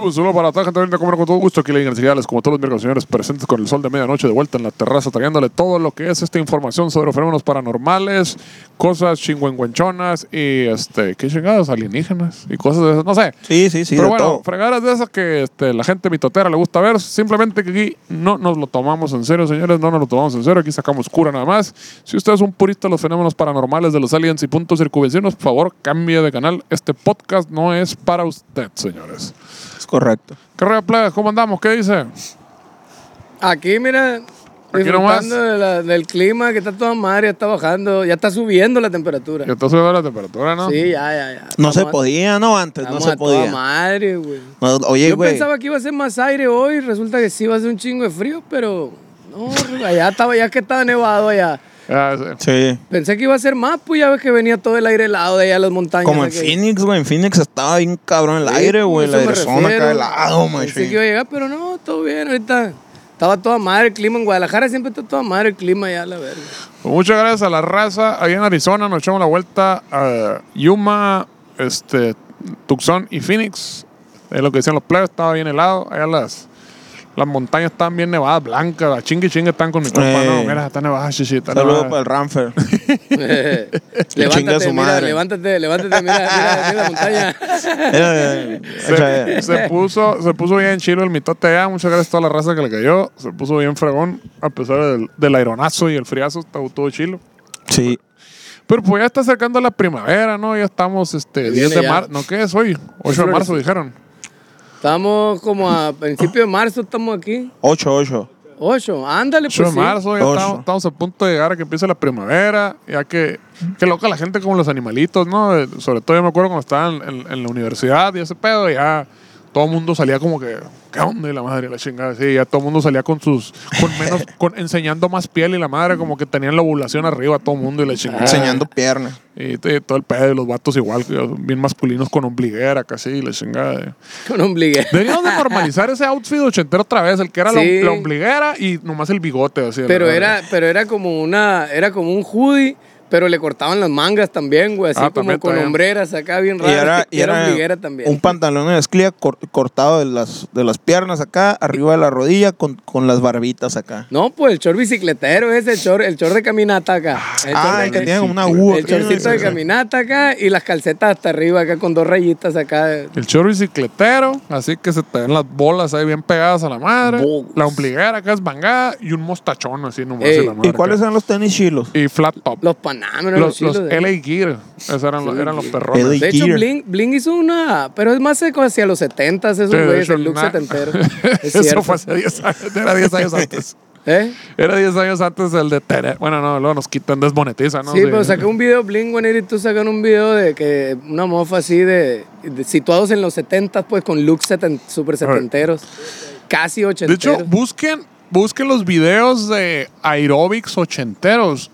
Pues solo para la gente de comer con todo gusto aquí le Cigales, como todos los miércoles, señores, presentes con el sol de medianoche de vuelta en la terraza, trayéndole todo lo que es esta información sobre fenómenos paranormales, cosas chingüengüenchonas y este, qué chingados, alienígenas y cosas de esas, no sé. Sí, sí, sí. Pero bueno, todo. fregadas de esas que este, la gente mitotera le gusta ver, simplemente que aquí no nos lo tomamos en serio, señores, no nos lo tomamos en serio, aquí sacamos cura nada más. Si usted es un purista de los fenómenos paranormales de los aliens y puntos circunvecinos, por favor, cambie de canal. Este podcast no es para usted, señores. Es correcto. ¿Qué plebes? ¿Cómo andamos? ¿Qué dice? Aquí, mira, disfrutando de la- del clima que está toda madre, ya está bajando, ya está subiendo la temperatura. Ya está subiendo la temperatura, ¿no? Sí, ya, ya, ya. No se podía, ¿no? Antes no estamos se a toda podía. madre, güey. No, oye, Yo güey. pensaba que iba a ser más aire hoy, resulta que sí iba a ser un chingo de frío, pero no, allá estaba, ya que estaba nevado allá. Ah, sí. Sí. Pensé que iba a ser más, pues ya ves que venía todo el aire helado de allá a las montañas. Como en aquí. Phoenix, güey. En Phoenix estaba bien cabrón el Sí, aire, güey. La refiero. acá helado, Pensé que iba a llegar, pero no, todo bien, ahorita. Estaba toda madre el clima en Guadalajara, siempre está toda madre el clima allá, la verga. Pues muchas gracias a la raza. Ahí en Arizona nos echamos la vuelta a Yuma, este, Tucson y Phoenix. Es lo que decían los plebes, estaba bien helado. Allá las, las montañas estaban bien nevadas, blancas. Las chingue chingue están con mi compa. No, mira, está nevada, chichi. Está Saludos nevada. para el Ramfer. chinga levántate, su mira, madre. levántate, levántate, mira, mira, mira la montaña. Se, se puso, se puso bien chido el mitote allá. Muchas gracias a toda la raza que le cayó. Se puso bien fregón, a pesar del, del aironazo y el friazo. Estuvo todo chilo. Sí. Pero pues ya está acercando la primavera, ¿no? Ya estamos este, 10 Viene de ya. marzo. ¿No qué es hoy? 8 de marzo dijeron. Estamos como a principio de marzo, estamos aquí. 8, 8. Ocho, ándale, 8 pues de sí. marzo, ya Ocho. estamos, estamos a punto de llegar a que empiece la primavera. Ya que, que loca la gente como los animalitos, ¿no? Eh, Sobre todo yo me acuerdo cuando estaba en, en- en la universidad y ese pedo, ya todo el mundo salía como que, ¿qué onda? Y la madre, la chingada. Sí, ya todo el mundo salía con sus, con menos, con, enseñando más piel y la madre como que tenían la ovulación arriba todo el mundo y la chingada. Enseñando piernas. Y, todo el pedo, y los vatos igual, bien masculinos con ombliguera casi, y la chingada. Con ombliguera. Deberíamos de normalizar ese outfit ochentero otra vez, el que era la- Sí. la, ombliguera y nomás el bigote así. Pero era, pero era como una, era como un hoodie, pero le cortaban las mangas también, güey, así Ah, como con también. hombreras acá bien Y raras. era, y era ombliguera también. un pantalón de esclía cor- cortado de las, de las piernas acá, arriba de la rodilla, con, con las barbitas acá. No, pues el short bicicletero ese, el short, el short de caminata acá. El Ah, short el de- que tiene como una U. El shortcito de caminata acá y las calcetas hasta arriba acá con dos rayitas acá. El chorro bicicletero, así que se te ven las bolas ahí bien pegadas a la madre. Bolas. La ombliguera acá es mangada y un mostachón así nomás. Ey, en la madre ¿Y cuáles acá. son los tenis chilos? Y flat top. Los panameros, los, Los, los de- LA Gear. Esos eran, los, eran los perrones. De hecho. Bling, Bling hizo una, pero es más como hacia los 70 esos de güeyes, el look setentero. Es Eso fue hace 10 años. Era 10 años antes. ¿Eh? Era 10 años antes el de Tere. Bueno, no, luego nos quitan, desmonetizan, ¿no? Sí, pero saqué un video, Bling 182 sacan un video de que una mofa así de, de- situados en los 70 pues con looks seten, super setenteros, casi De ochenteros. hecho, busquen, busquen los videos de aerobics ochenteros.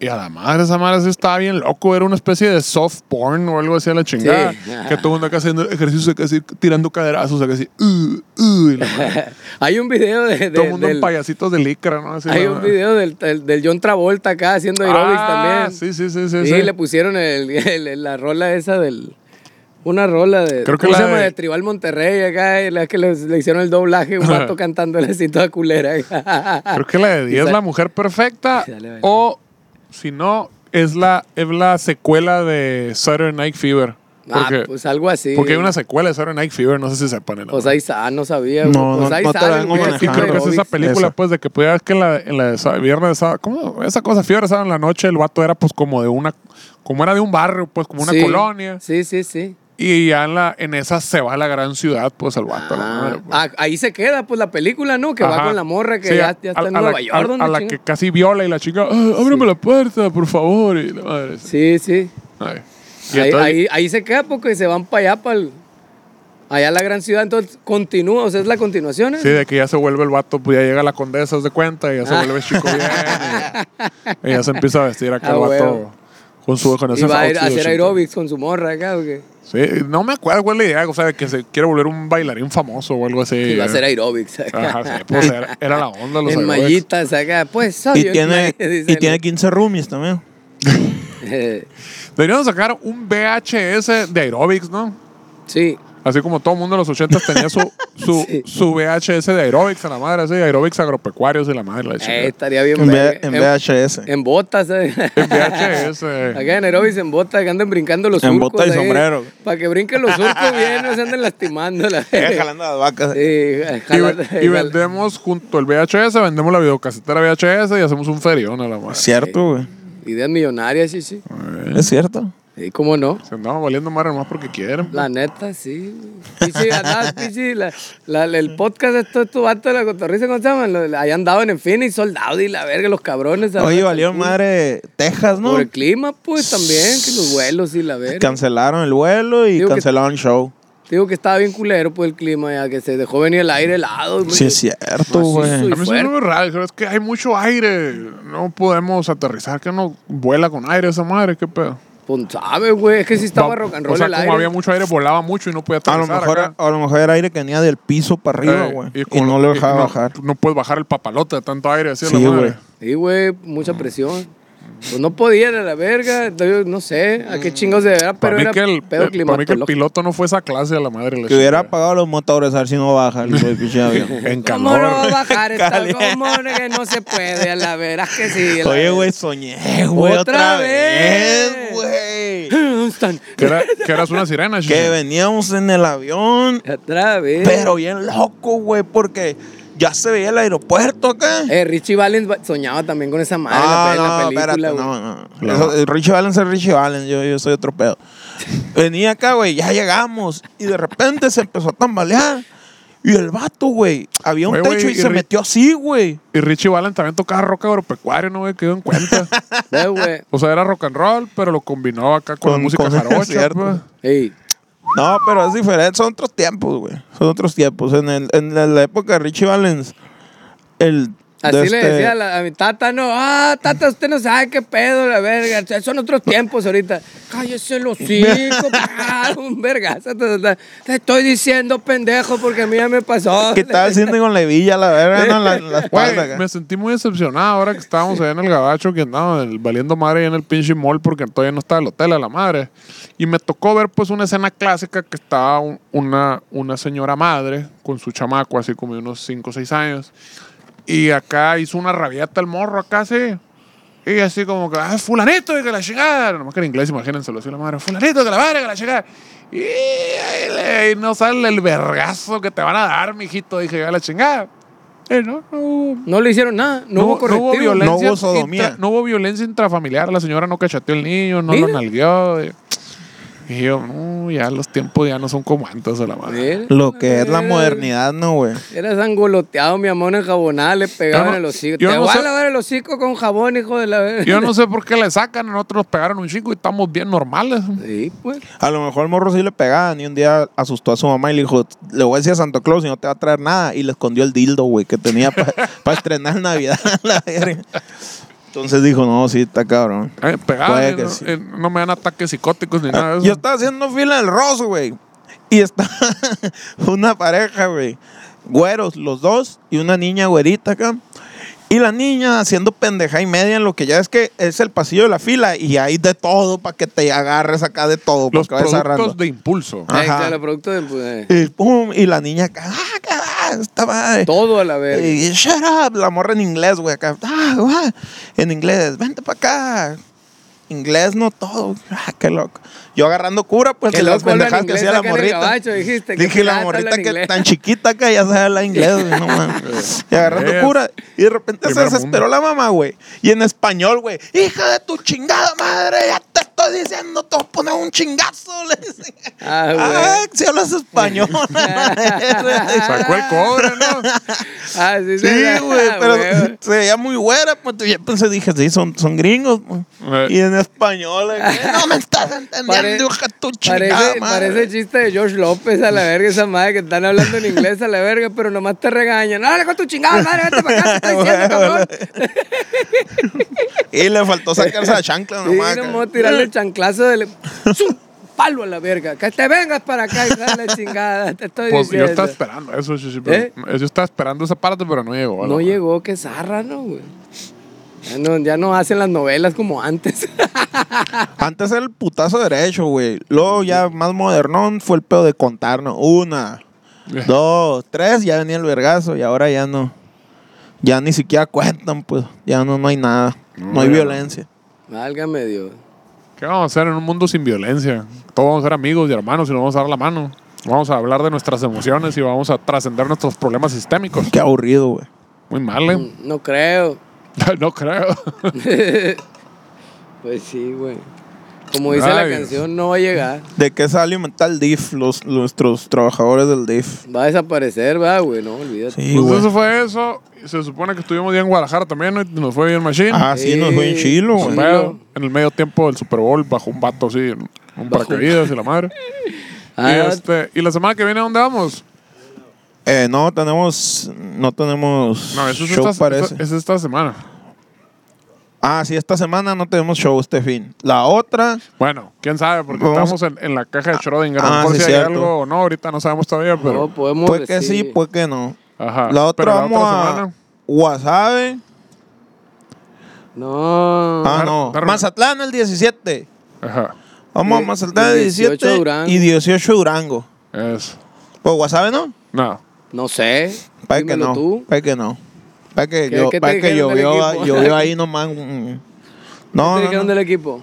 Y a la madre, esa madre sí estaba bien loco. Era una especie de soft porn o algo así a la chingada. Sí. Que todo el mundo acá haciendo ejercicios, acá así, tirando caderazos, acá así. Uh, uh, y la hay un video de, de- todo el mundo en payasitos de licra, ¿no? Así, hay un madre. video del, del, del John Travolta acá haciendo aerobics Ah, también. Sí, sí, sí, sí. Sí, sí. le pusieron el, el- la rola esa del. Una rola de. Creo que ¿Cómo la se llama? de- De Tribal Monterrey acá. y La que les- le hicieron el doblaje, un vato cantando así toda culera. Creo que la de 10 es sal- la mujer perfecta. Sí, dale, dale. O, si no, es la, es la secuela de Saturday Night Fever. Porque, ah, pues algo así. porque hay una secuela de Saturday Night Fever, no sé si se pone. Pues ahí está, no sabía. güey. No, pues no- ahí no Sí, creo que es esa película, Esa. pues, de que pudiera que en la, en la de viernes de sábado, ¿cómo? Esa cosa, fiebre sábado en la noche, el vato era pues como de una, como era de un barrio, pues como una Sí, colonia. Sí, sí, sí. Y ya en, la, en esa se va a la gran ciudad, pues el vato. la Ah, madre, pues. ah, ahí se queda, pues, la película, ¿no? Que va con la morra que Sí, ya, a- ya está a- en a Nueva la, York. a- ¿dónde a la chinga? que casi viola y la chica, "Ah, ábreme la puerta, por favor. Y la madre. Sí, sí. Ahí, entonces- ahí, ahí se queda porque se van para allá, para el, Allá en la gran ciudad, entonces continúa, o sea, es la continuación. ¿eh? Sí, de que ya se vuelve el vato, pues ya llega la condesa, de cuenta, y ya se Ah. vuelve chico bien. Y, y ya se empieza a vestir acá Ah, el vato. Con su con y ese va a ir a hacer chico. aerobics con su morra acá, ¿o qué? Sí, no me acuerdo cuál es la idea, o sea, de que se quiere volver un bailarín famoso o algo así. Y va a hacer aerobics acá. Ajá, sí, pues era, era la onda los en aerobics. mallitas acá. Pues soy Y tiene, y tiene 15 roomies también. Deberíamos sacar un VHS de aerobics, ¿no? sí. Así como todo el mundo en los 80 tenía su, su, Sí. su VHS de aerobics a la madre, así, aerobics agropecuarios y la madre. La Eh, estaría bien En. V- en VHS. en botas, ¿eh? En VHS. Acá en aerobics en botas, que anden brincando los En surcos. bota y sombrero. Para que brinquen los surcos bien, no se anden lastimando. La Eh, jalando las vacas. Sí, Y, jalando- y vendemos junto al VHS, vendemos la videocasetera VHS y hacemos un ferión a la madre. Cierto, güey. Ideas millonarias, sí, sí. Es cierto. Sí, ¿cómo no? Se andamos valiendo madre nomás porque quieren. La neta, sí. Pichi, andaba, pichi, la, la- el podcast de estos tu vato de la cotorriza, ¿cómo se llaman? Ahí andaban en fin y soldado y la verga, los cabrones. Oye, valió madre Texas, ¿no? Por el clima, pues también, que los vuelos y la verga. Cancelaron el vuelo y Digo cancelaron el show. Digo que estaba bien culero, pues el clima ya, que se dejó venir el aire helado. Sí, es cierto, güey. Y A mí se me muy raro, es que hay mucho aire. No podemos aterrizar, que no vuela con aire esa madre, qué pedo. Pues sabe, güey, es que sí estaba Va- rock and O roll sea, el como aire. había mucho aire, volaba mucho y no podía A lo, mejor, acá. a lo mejor era aire que venía del piso para arriba, Eh, güey. y, como- no lo dejaba no- bajar. No puedes bajar el papalote de tanto aire así a Sí, la madre. güey. Sí, güey, mucha presión. Pues no podía, era la verga. yo No sé a qué chingos de verdad, pero Para mí, era que el, pedo eh, para mí que el piloto no fue esa clase a la madre. la Que hubiera apagado los motores a ver si no baja el pinche avión. En ¿Cómo calor. no va a bajar esta? Caliente. ¿Cómo no que no se puede? A la verás que sí. a Oye, verga. güey, soñé, güey, ¿Otra otra, vez? güey. Que, era- que eras una sirena, Que chichi. veníamos en el avión, Otra vez. pero bien loco, güey, porque ya se veía el aeropuerto acá. Eh, Richie Valens va- soñaba también con esa madre Ah, en la, no, película, espérate, no, no. No. Eso, eh, Richie Valens es Richie Valens, yo, yo soy otro pedo. Venía acá, güey, ya llegamos. Y de repente se empezó a tambalear. Y el vato, güey, había un techo y, y se metió así, güey. Y Richie Valens también tocaba rock agropecuario, ¿no, güey? Quedó en cuenta. O sea, era rock and roll, pero lo combinó acá con, la música con- jarocha, cierto. pues. Ey, No, pero es diferente, son otros tiempos, güey. Son otros tiempos. En, el- en la, época de Richie Valens, el. Así de le este- decía a, la- a mi tata, no, ah, tata, usted no sabe qué pedo, la verga, son otros tiempos ahorita. Cállese el hocico, un vergazo. Te estoy diciendo pendejo porque a mí ya me pasó. ¿Qué tal haciendo con la hebilla, la verga, no? La, la espalda acá. me sentí muy decepcionado ahora que estábamos allá en el gabacho, que andábamos en el- valiendo madre ahí en el pinche mall porque todavía no estaba el hotel a la madre. Y me tocó ver pues una escena clásica que estaba un- una, una señora madre con su chamaco, así como de unos 5 o 6 años. Y acá hizo una rabieta el morro acá, sí. Y así como que, ah, fulanito, y que la chingada. Nomás que en inglés, imagínenselo así la madre. Fulanito, que la madre, que la chingada. Y, ahí le- y no sale el vergazo que te van a dar, mijito. Dije, a la chingada. Eh, no, no hubo- No le hicieron nada, no, hubo correctivo. violencia. No hubo sodomía. intra- no hubo violencia intrafamiliar. La señora no cachateó al niño, no Mira. lo nalgueó. Y, yo, no, ya los tiempos ya no son como antes a la madre. Lo que es la eh, modernidad, ¿no, güey? Eras angoloteado, mi amor, enjabonada, le pegaban no- el hocico. Te no voy sé- a lavar el hocico con jabón, hijo de la verga. Yo no sé por qué le sacan. Nosotros nos pegaron un chico y estamos bien normales. Sí, pues. A lo mejor el morro sí le pegaban y un día asustó a su mamá y le dijo, le voy a decir a Santa Claus y no te va a traer nada. Y le escondió el dildo, güey, que tenía para estrenar en Navidad. la verga. Entonces dijo, no, sí, está cabrón. Eh, no, sí. eh, no me dan ataques psicóticos ni nada de eso. Yo estaba haciendo fila en el Ross, güey. Y está una pareja, güey. Güeros, los dos, y una niña güerita acá. Y la niña haciendo pendeja y media en lo que ya es que es el pasillo de la fila y hay de todo para que te agarres acá de todo. Los productos de impulso. Ajá. Ahí está el producto de. pues, Y, pum, y la niña acá, ah, esta madre. todo a la verga. Y shut up, la morra en inglés, güey, acá. Ah, ah, en inglés, vente para acá. Inglés no todo. Ah, qué loco. Yo agarrando cura, pues, Qué de las pendejadas que hacía la morrita. gabacho, dijiste, Dije, la morrita que inglés. tan chiquita que ya sabe hablar inglés, güey, no mames. Y agarrando cura. Y de repente se desesperó la mamá, güey. Y en español, güey. Hija de tu chingada madre, ya te estoy diciendo, te voy a poner un chingazo. Le dicen. Ah, Ah, si hablas español. Sacó el cobre, ¿no? Ah, sí, Sí, sí. güey, pero se veía muy güera, pues yo pensé, dije, sí, son, son gringos, pues. Eh. Y en español, eh, no me estás entendiendo, Pare- hija de tu chingada Parece, madre. parece chiste de George López a la verga, esa madre que están hablando en inglés a la verga, pero nomás te regañan. ¡No, con tu chingada madre! ¡Vete para acá! ¡Te estoy diciendo, cabrón! Y le faltó sacarse la chancla Sí, nomás. no a tirarle el chanclazo del palo a la verga. Que te vengas para acá y dale chingada. Te estoy Pues yo diciendo. estaba esperando eso, sí, sí, pero- ¿Eh? Yo estaba esperando esa parte, pero no llegó. No llegó, qué zarra, ¿no, güey? Ya no, ya no hacen las novelas como antes. Antes era el putazo derecho, güey. Luego ya más modernón fue el pedo de contarnos. Una, dos, tres, ya venía el vergazo y ahora ya no. Ya ni siquiera cuentan, pues. Ya no, no hay nada. No, hay violencia. Válgame Dios. ¿Qué vamos a hacer en un mundo sin violencia? Todos vamos a ser amigos y hermanos y nos vamos a dar la mano. Vamos a hablar de nuestras emociones y vamos a trascender nuestros problemas sistémicos. Qué aburrido, güey. Muy mal, ¿eh? No creo. no creo. Pues sí, güey. Como dice la canción, no va a llegar. ¿De qué se va a alimentar el DIF? Los, nuestros trabajadores del DIF. Va a desaparecer, va, güey. No, olvídate. Sí, Pues eso fue eso. Se supone que estuvimos ya en Guadalajara también, ¿no? Y nos fue bien machine. Ah, sí, nos fue en Sí. chilo, güey. En el medio tiempo del Super Bowl bajo un vato así, un paracaídas y la madre. Ah, y, este, y la semana que viene, ¿a dónde vamos? Eh, no tenemos, no tenemos No, eso es, show, esta, parece. esta- es esta semana. Ah, sí, esta semana no tenemos show este fin. La otra, Bueno, quién sabe, porque Vamos- estamos en, en la caja de Schrödinger. Ah, a lo mejor sí, si hay cierto. algo o no, ahorita no sabemos todavía, pero. no, podemos puede que sí, decir- puede que no. Ajá. La otra Pero vamos a semana, Wasabe. No. Ah, no. dar- Mazatlán el 17. Ajá. Vamos a Y- Mazatlán y el 18 17 Durango. y 18 Durango. Es. Pues Wasabe no. No. No sé. Para que no. tú. Para que no. Para que, ¿Qué- yo, que del llovió, llovió ahí nomás. No, ¿Qué te no, dijeron no. del equipo?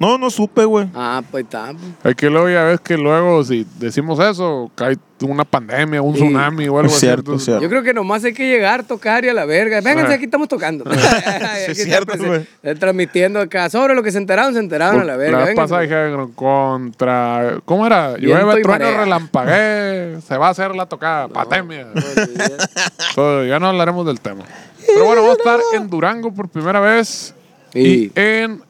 No, no supe, güey. Ah, pues está. Es que luego ya ves que luego, si decimos eso, cae una pandemia, un Sí. tsunami o algo Es así. cierto, cierto. Yo creo que nomás hay que llegar, tocar y a la verga. Vénganse, aquí estamos tocando. Aquí es cierto, güey. eh, Transmitiendo acá. Sobre lo que se enteraron, se enteraron a la verga. La dijeron contra. ¿Cómo era? Llueve, trueno, marea. relampaguee. Se va a hacer la tocada. Pandemia. Olvídate. Todo, ya no hablaremos del tema. Pero bueno, vamos a estar en Durango por primera vez. Y, Y- en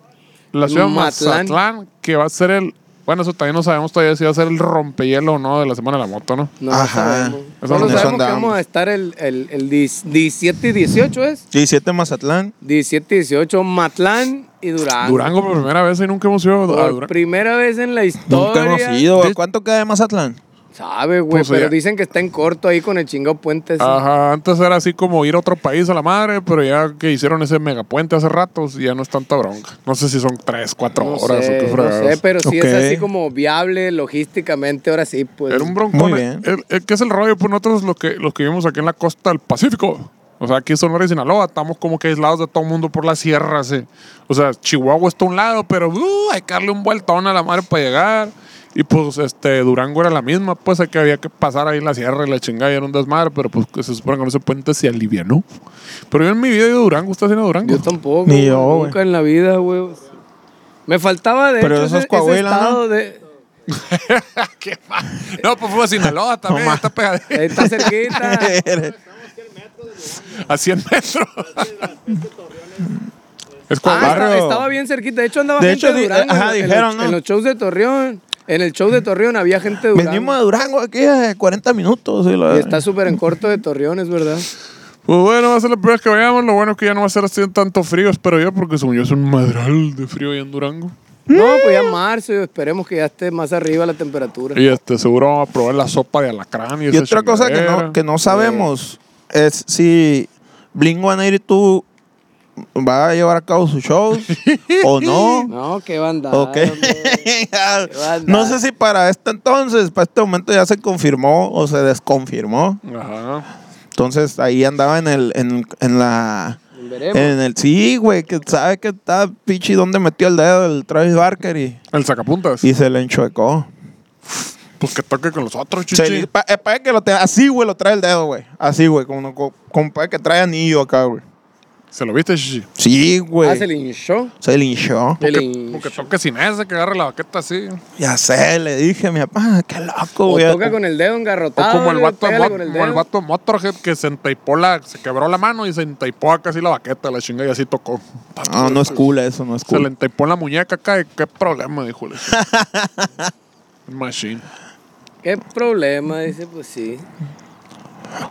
la ciudad de. Mazatlán, que va a ser el. Bueno, eso también no sabemos todavía si va a ser el rompehielo o no de la semana de la moto, ¿no? No Ajá. sabemos. Eso Solo no sabemos que vamos a estar el, el, el 10 17 y 18, ¿es? 17 Mazatlán. 17 y 18, Matlán y Durango. Durango por primera vez y nunca hemos ido a Por Durango. primera vez en la Nunca hemos historia. ido. ¿Cuánto queda de Mazatlán? Sabe, güey, Pues, pero ya. dicen que está en corto ahí con el chingado puente. ese. Ajá, antes era así como ir a otro país a la madre, pero ya que hicieron ese megapuente hace ratos, ya no es tanta bronca. No sé si son tres, cuatro No horas sé, o qué no fregados. sé, pero sí es así como viable logísticamente, ahora sí, pues. Era un broncón. Muy bien. El- el- ¿Qué es el rollo? Pues nosotros los que, los que vivimos aquí en la costa del Pacífico. O sea, aquí en Sonora y Sinaloa estamos como que aislados de todo el mundo por la sierra. sí. O sea, Chihuahua está a un lado, pero uh, hay que darle un vueltón a la madre para llegar. Y pues este Durango era la misma, pues que había que pasar ahí la sierra y la chingada y era un desmadre, pero pues que se supone que con ese puente se alivianó. Pero yo en mi vida he ido a Durango, ¿estás haciendo Durango? Yo tampoco. Ni yo, güey. Nunca en la vida, güey. Me faltaba, de Pero hecho, eso es ese, ese Coahuila, ¿no? estado de... ¿Qué pa- no, pues fue a Sinaloa también, No, está pegadito. Ahí está cerquita. A 100 metros. es Ah, estaba bien cerquita. De hecho, andaba De gente hecho, de di- Durango. ajá, en, dijeron, los, ¿no? en los shows de Torreón. En el show de Torreón había gente de Durango. Venimos de Durango aquí a 40 minutos. y la- Y está súper en corto de Torreón, es verdad. Pues bueno, va a ser la primera vez que vayamos. Lo bueno es que ya no va a ser así tanto frío, espero yo, porque según yo es un madral de frío ahí en Durango. No, pues ya marzo, esperemos que ya esté más arriba la temperatura. Y este, seguro vamos a probar la sopa de alacrán y, Y esa otra cosa que no, que no sabemos es si Blink 182 va a llevar a cabo su show o no. No, qué banda. Ok. banda. no sé si para este entonces, para este momento ya se confirmó o se desconfirmó. Ajá. Entonces ahí andaba en el, en, en la Veremos. en el sí, güey, que sabe que está pichi donde metió el dedo el Travis Barker y, El sacapuntas. y se le enchuecó. Pues que toque con los otros, chichi. pa- para que lo tenga así, güey, lo trae el dedo, güey. Así, güey, como, como, como para que trae anillo acá, güey. ¿Se lo viste, Shishi? Sí, güey. Ah, se le hinchó. Se linchó. Se porque toque sin ese, que agarre la baqueta así. Ya sé, le dije a mi papá, qué loco, O güey. toca con el dedo O engarrotado. como el vato, de el como el vato de Motorhead que se entaipó la, se quebró la mano y se entaipó acá así la baqueta, la chinga y así tocó. No, no es cool eso, no es Se le cool. entaipó en la muñeca acá y qué problema, dijo. le decía. Machine. ¿Qué problema? Dice, pues sí.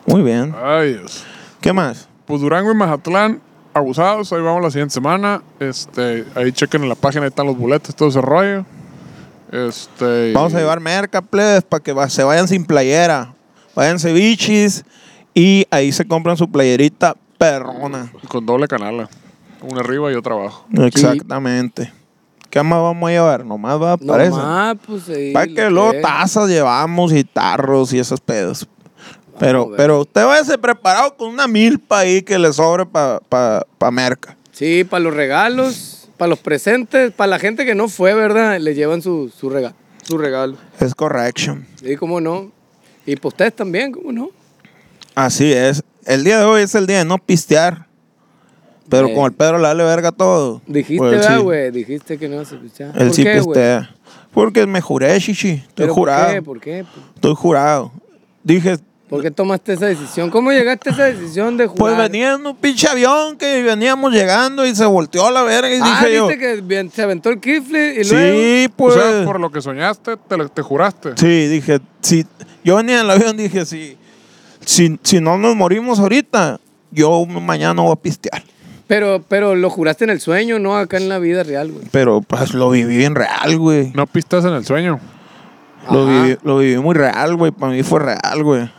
Muy bien. Ay, Dios. ¿Qué más? Pues Durango y Mazatlán, abusados, ahí vamos la siguiente semana. Este, ahí chequen en la página, ahí están los boletos, todo ese rollo. Este. Vamos a llevar merca, plebes, para que se vayan sin playera. Váyanse bichis y ahí se compran su playerita perrona. Con doble canala. Una arriba y otra abajo. Exactamente. ¿Qué más vamos a llevar? Nomás va, No parece. más, pues sí. Para lo que luego tazas llevamos y tarros y esos pedos. Pero, a pero usted váyase preparado con una milpa ahí que le sobre para pa, pa merca. Sí, para los regalos, para los presentes, para la gente que no fue, ¿verdad? Le llevan su, su, rega- su regalo. Es correction. Sí, cómo no. Y pues ustedes también, cómo no. Así es. El día de hoy es el día de no pistear. Pero Eh. como el Pedro le vale verga todo. Dijiste, pues, ¿verdad, sí. güey? Dijiste que no se pisteaba. Él ¿Por sí qué, pistea. Porque me juré, chichi. Estoy ¿Pero jurado. ¿Por qué? ¿Por qué? Estoy jurado. Dije, ¿Por qué tomaste esa decisión? ¿Cómo llegaste a esa decisión de jugar? pues venía en un pinche avión que veníamos llegando y se volteó a la verga y Ah, dije yo. viste que se aventó el kifle y luego... Sí, O pues. sea, por lo que soñaste, te, lo- te juraste. Sí, dije, si yo venía en el avión, dije, si, si, si no nos morimos ahorita, yo mañana voy a pistear. Pero, pero lo juraste en el sueño, no acá en la vida real, güey. Pero pues lo viví en real, güey. No pistas en el sueño. Lo viví, lo viví muy real, güey. Para mí fue real, güey.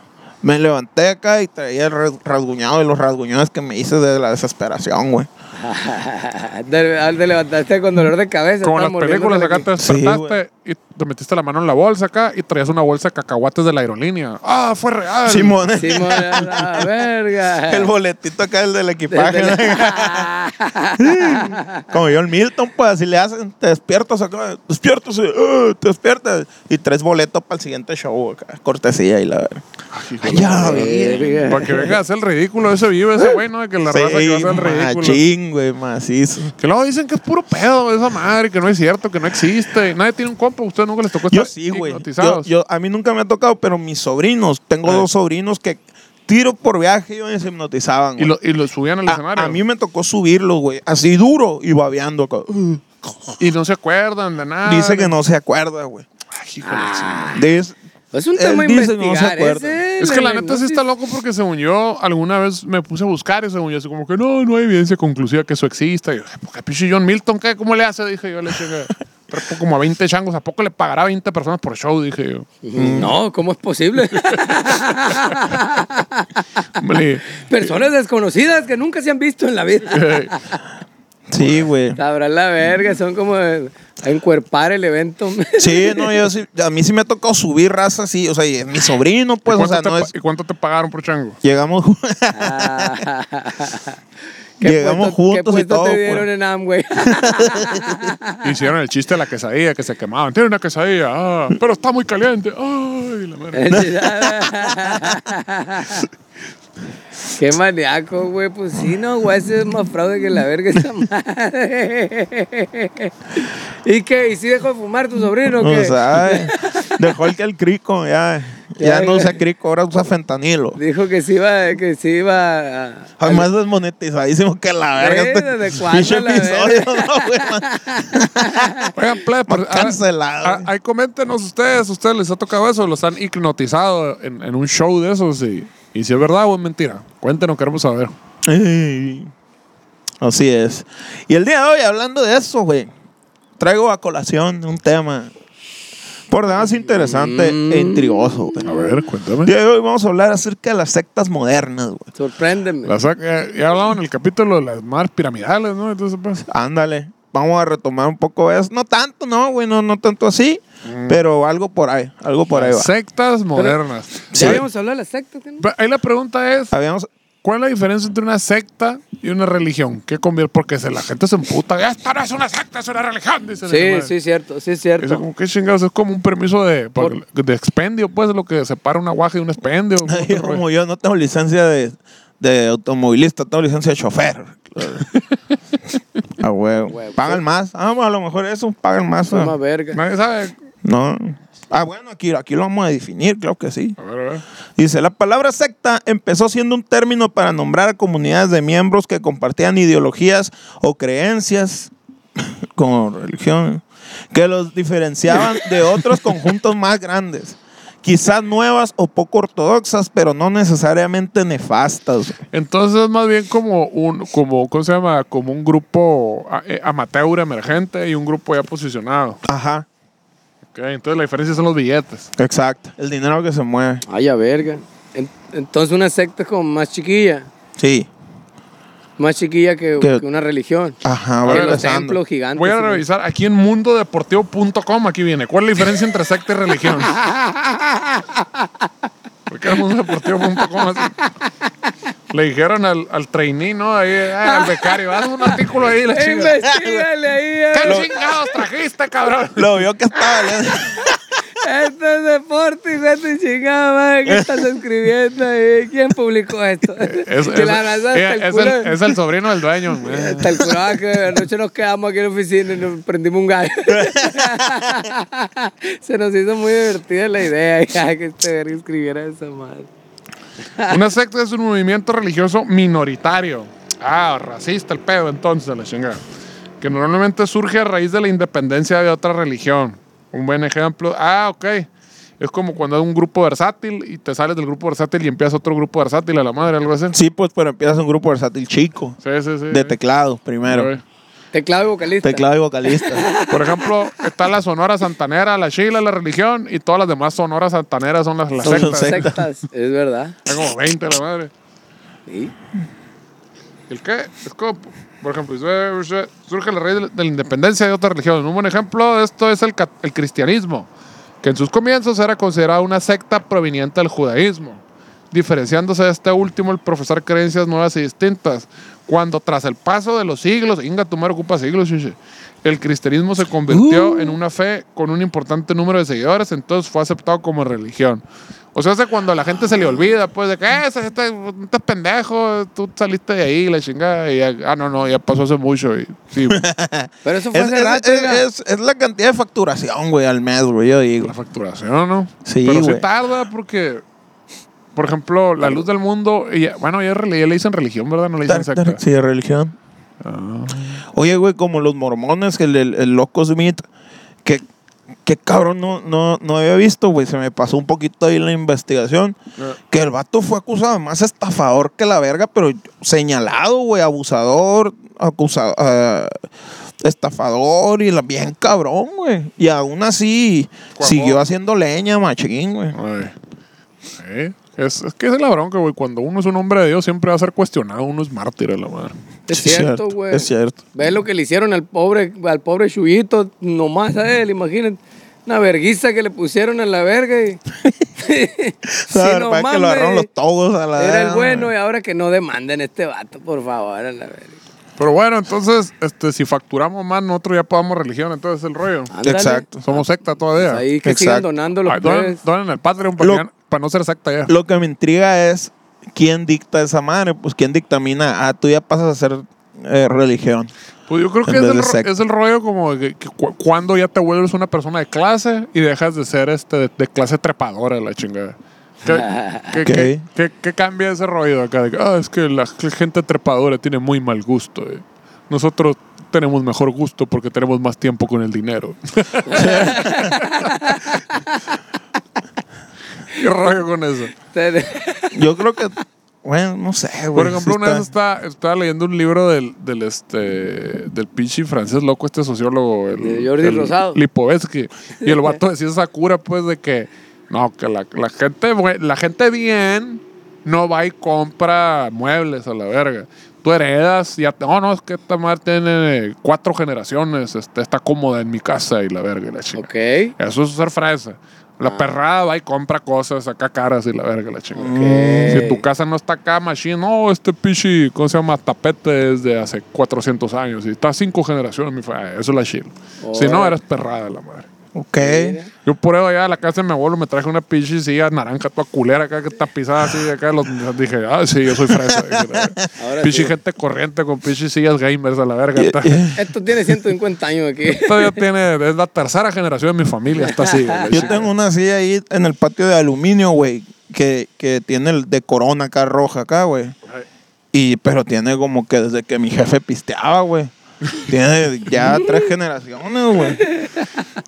Me levanté acá y traía el ras- rasguñado de los rasguñones que me hice de la desesperación, güey. de, al de levantarte con dolor de cabeza. Como en las películas acá te Sí, despertaste y te metiste la mano en la bolsa acá y traías una bolsa de cacahuates de la aerolínea. ¡Ah, fue real! Simón. Simón, la verga. El boletito acá, el del equipaje. Desde ¿no? la- Como John Milton, pues así le hacen, te despiertas acá, despiertas, uh, te despiertas. Y tres boletos para el siguiente show acá, cortesía y la verga. Ay, ya, Verga. Para que venga a hacer el ridículo, ese vive ese güey, ¿no? De que la raza que va a hacer el ridículo. machín, güey, macizo. Que luego dicen que es puro pedo esa madre, que no es cierto, que no existe. Nadie tiene un compa, ustedes nunca les tocó Yo estar sí, güey. Yo, yo- a mí nunca me ha tocado, pero mis sobrinos, tengo Ah. dos sobrinos que tiro por viaje y ellos se hipnotizaban. y, lo, y lo subían al a, escenario. a mí me tocó subirlos, güey, así duro y babeando Y no se acuerdan de nada. Dice que no se acuerda, güey. Ay, hijo de la chingada. Dice- Es un Él tema a dice que no se investigar. acuerda. ese, Es que la neta sí está loco porque según yo alguna vez me puse a buscar y según yo así como que no, no hay evidencia conclusiva que eso exista. Y yo, ¿por qué pinche John Milton qué? ¿Cómo le hace? Dije yo, le dije, como a 20 changos, ¿a poco le pagará a 20 personas por show? Dije yo. No, ¿cómo es posible? Hombre, Personas desconocidas que nunca se han visto en la vida. Sí, güey. Sabrán la verga, son como a encuerpar el evento. Sí, no, yo sí, a mí sí me ha tocado subir raza así, o sea, y es mi sobrino, ¿y, pues, o cuánto sea, te, no pa- es... ¿Y cuánto te pagaron por chango? Llegamos, Ah. ¿Qué Llegamos puesto- juntos ¿Qué y todo, te pues. dieron en Amway? Hicieron el chiste de la quesadilla que se quemaban. Tiene una quesadilla, ah, pero está muy caliente. Ay, la madre. Qué maníaco, güey. Pues sí, no, güey. Ese es más fraude que la verga esa madre. ¿Y qué? ¿Y si dejó de fumar tu sobrino o no qué? sabe. Dejó el que el crico, ya, ya Ya, no usa crico, ahora usa fentanilo. Dijo que sí iba, que sí iba a... Ay, más desmonetizadísimo que la verga. Sí, este ¿desde cuándo pinche la episodio, verga? no, güey, Oigan, por- ah, Cancelado. ah, ahí coméntenos ustedes, ¿ustedes les ha tocado eso? ¿Los han hipnotizado en, en un show de esos? Y, y si es verdad o es mentira. Cuéntenos, queremos saber. Ey. Así es. Y el día de hoy, hablando de eso, güey, traigo a colación un tema por demás interesante Mm. e intrigoso, güey. A ver, cuéntame. El día de hoy vamos a hablar acerca de las sectas modernas, güey. Sorpréndeme. La saca- ya, ya hablamos en el capítulo de las más piramidales, ¿no? Entonces, pues, Ándale. Vamos a retomar un poco eso. No tanto, no, güey, no, no tanto así. Pero algo por ahí, algo por ahí va. sectas modernas. Sí. ¿Ya habíamos hablado de las sectas? ¿no? Pero Ahí la pregunta es, Habíamos, ¿cuál es la diferencia entre una secta y una religión? ¿Qué convierte? Porque se, la gente se emputa. Esta no es una secta, es una religión. Dice Sí, sí, cierto, sí, es Eso cierto. como que chingados, es como un permiso de, Por- de expendio, pues, lo que separa una guaja de un expendio. Como yo no tengo licencia de, de automovilista, tengo licencia de chofer. A huevo. Huevo. Pagan más. Ah, bueno, a lo mejor eso, pagan más verga. Nadie sabe. No. Ah, bueno, aquí, aquí lo vamos a definir, claro que sí. A ver, a ver. Dice, la palabra secta empezó siendo un término para nombrar a comunidades de miembros que compartían ideologías o creencias como religión que los diferenciaban de otros conjuntos más grandes. Quizás nuevas o poco ortodoxas, pero no necesariamente nefastas. Entonces es más bien como un, como, ¿cómo se llama? Como un grupo eh, amateur emergente y un grupo ya posicionado. Ajá, Ok, entonces la diferencia son los billetes. exacto. El dinero que se mueve. Ay, a verga. En- entonces una secta es como más chiquilla. Sí. Más chiquilla que, Que- que una religión. Ajá, va Que los empezando. templos gigantes. Voy a revisar aquí en mundodeportivo.com. Aquí viene. ¿Cuál es la diferencia entre secta y religión? Porque era mundodeportivo.com. así. Le dijeron al, al trainee, ¿no? Ahí, eh, al becario, haz un artículo ahí. La chingada. Investígale ahí. eh. ¿Qué chingados trajiste, cabrón? Lo vio que estaba leyendo. Esto es deporte, hijo de tu chingada madre. ¿Qué estás escribiendo ahí? ¿Quién publicó esto? Es, que es- la raza eh, hasta el es culo. el, es el sobrino del dueño. Hasta el culo, ah, que anoche nos quedamos aquí en la oficina y nos prendimos un gallo. Se nos hizo muy divertida la idea ya, que este verga escribiera esa madre. Una secta es un movimiento religioso minoritario. Ah, racista el pedo entonces, la chingada. Que normalmente surge a raíz de la independencia de otra religión. Un buen ejemplo. Ah, ok. Es como cuando hay un grupo versátil y te sales del grupo versátil y empiezas otro grupo versátil a la madre, algo así. Sí, pues, pero empiezas un grupo versátil chico. Sí, sí, sí. De teclado, primero. Teclado y vocalista. Teclado y vocalista. Por ejemplo, está la Sonora Santanera, la Chila, la religión, y todas las demás Sonoras Santaneras son las, las Son sectas. sectas. Es verdad. Hay como 20 la madre. Sí. ¿El qué? Es como, por ejemplo, surge la raíz de la- de la independencia de otra religión. Un buen ejemplo de esto es el, el cristianismo, que en sus comienzos era considerado una secta proveniente del judaísmo, diferenciándose de este último el profesar creencias nuevas y distintas. Cuando tras el paso de los siglos, Inga, tu madre ocupa siglos, el cristianismo se convirtió en una fe con un importante número de seguidores, entonces fue aceptado como religión. O sea, hace cuando a la gente se le olvida, pues, de que "Eh, ese, este, este es pendejo, tú saliste de ahí, la chingada, y ya, ah, no, no, ya pasó hace mucho. Y, sí, Pero eso fue Es, hace es- rato. es- es- es la cantidad de facturación, güey, al mes, güey, yo digo. la facturación, ¿no? Sí, Pero güey. tarda porque, por ejemplo, la luz del mundo, y bueno, ya, ya le dicen religión, ¿verdad? No le dicen secta. Sí, religión. Oye, güey, como los mormones, el, el, el loco Smith, que, que cabrón no, no, no había visto, güey. Se me pasó un poquito ahí la investigación. Ah. Que el vato fue acusado de más estafador que la verga, pero señalado, güey, abusador, acusado, ah, estafador y la, bien cabrón, güey. Y aún así siguió haciendo leña, machín, güey. Ay. Es, es que es la bronca, güey. Cuando uno es un hombre de Dios, siempre va a ser cuestionado. Uno es mártir a la madre. Es Sí, cierto, güey. Es cierto. Ve lo que le hicieron al pobre, al pobre Chuyito, nomás a él, imagínate. Una verguiza que le pusieron en la verga y. Sí, La no verdad que lo agarraron los togos a la Era el bueno y ahora que no demanden a este vato, por favor, a la verga. Pero bueno, entonces, este, si facturamos más, nosotros ya podamos religión, entonces es el rollo. Ándale. Exacto. Somos secta todavía. Ahí que Exacto. sigan donando los Ay, donen, plebes. donen el Patreon para, Lo- que para no ser secta ya. Lo que me intriga es quién dicta esa madre, pues quién dictamina, ah, tú ya pasas a ser eh, religión. Pues yo creo que es el, es el rollo como que, que cu- cuando ya te vuelves una persona de clase y dejas de ser este de, de clase trepadora la chingada. ¿Qué, qué, qué- qué- qué cambia ese rollo acá? De que, ah, es que la, la gente trepadora tiene muy mal gusto. eh. Nosotros tenemos mejor gusto porque tenemos más tiempo con el dinero. ¿Qué rollo con eso? Yo creo que, bueno, no sé, güey. Por ejemplo, sí una vez estaba, estaba leyendo un libro del, del, este, del pinche francés loco, este sociólogo. El, De Jordi el Rosado. Lipovetsky. Y el vato decía esa cura, pues, de que no, que la, la gente, la gente bien no va y compra muebles a la verga. Tú heredas, ya no, no, es que esta madre tiene cuatro generaciones, este, está cómoda en mi casa y la verga y la chica. ok. Eso es ser fresa. La Ah. perrada va y compra cosas acá caras y la verga, la chingada. Ok. Si tu casa no está acá, machine, no, este pichi, ¿cómo se llama? Tapete es de hace 400 años y está cinco generaciones, mi Eso es la chill. Si no, eres perrada la madre. Ok. Yo por eso allá a la casa de mi abuelo me traje una pinche silla naranja toda culera acá que está pisada así acá. Los, dije, ah, sí, yo soy fresa. Ahora pinche sí. gente corriente con pinches sillas gamers a la verga. Está- Esto tiene 150 años aquí. Esto ya tiene, es la tercera generación de mi familia, está así. güey. Yo tengo una silla ahí en el patio de aluminio, güey, que, que tiene el de corona acá roja acá, güey. Y, pero tiene como que desde que mi jefe pisteaba, güey. Tiene ya tres generaciones, güey.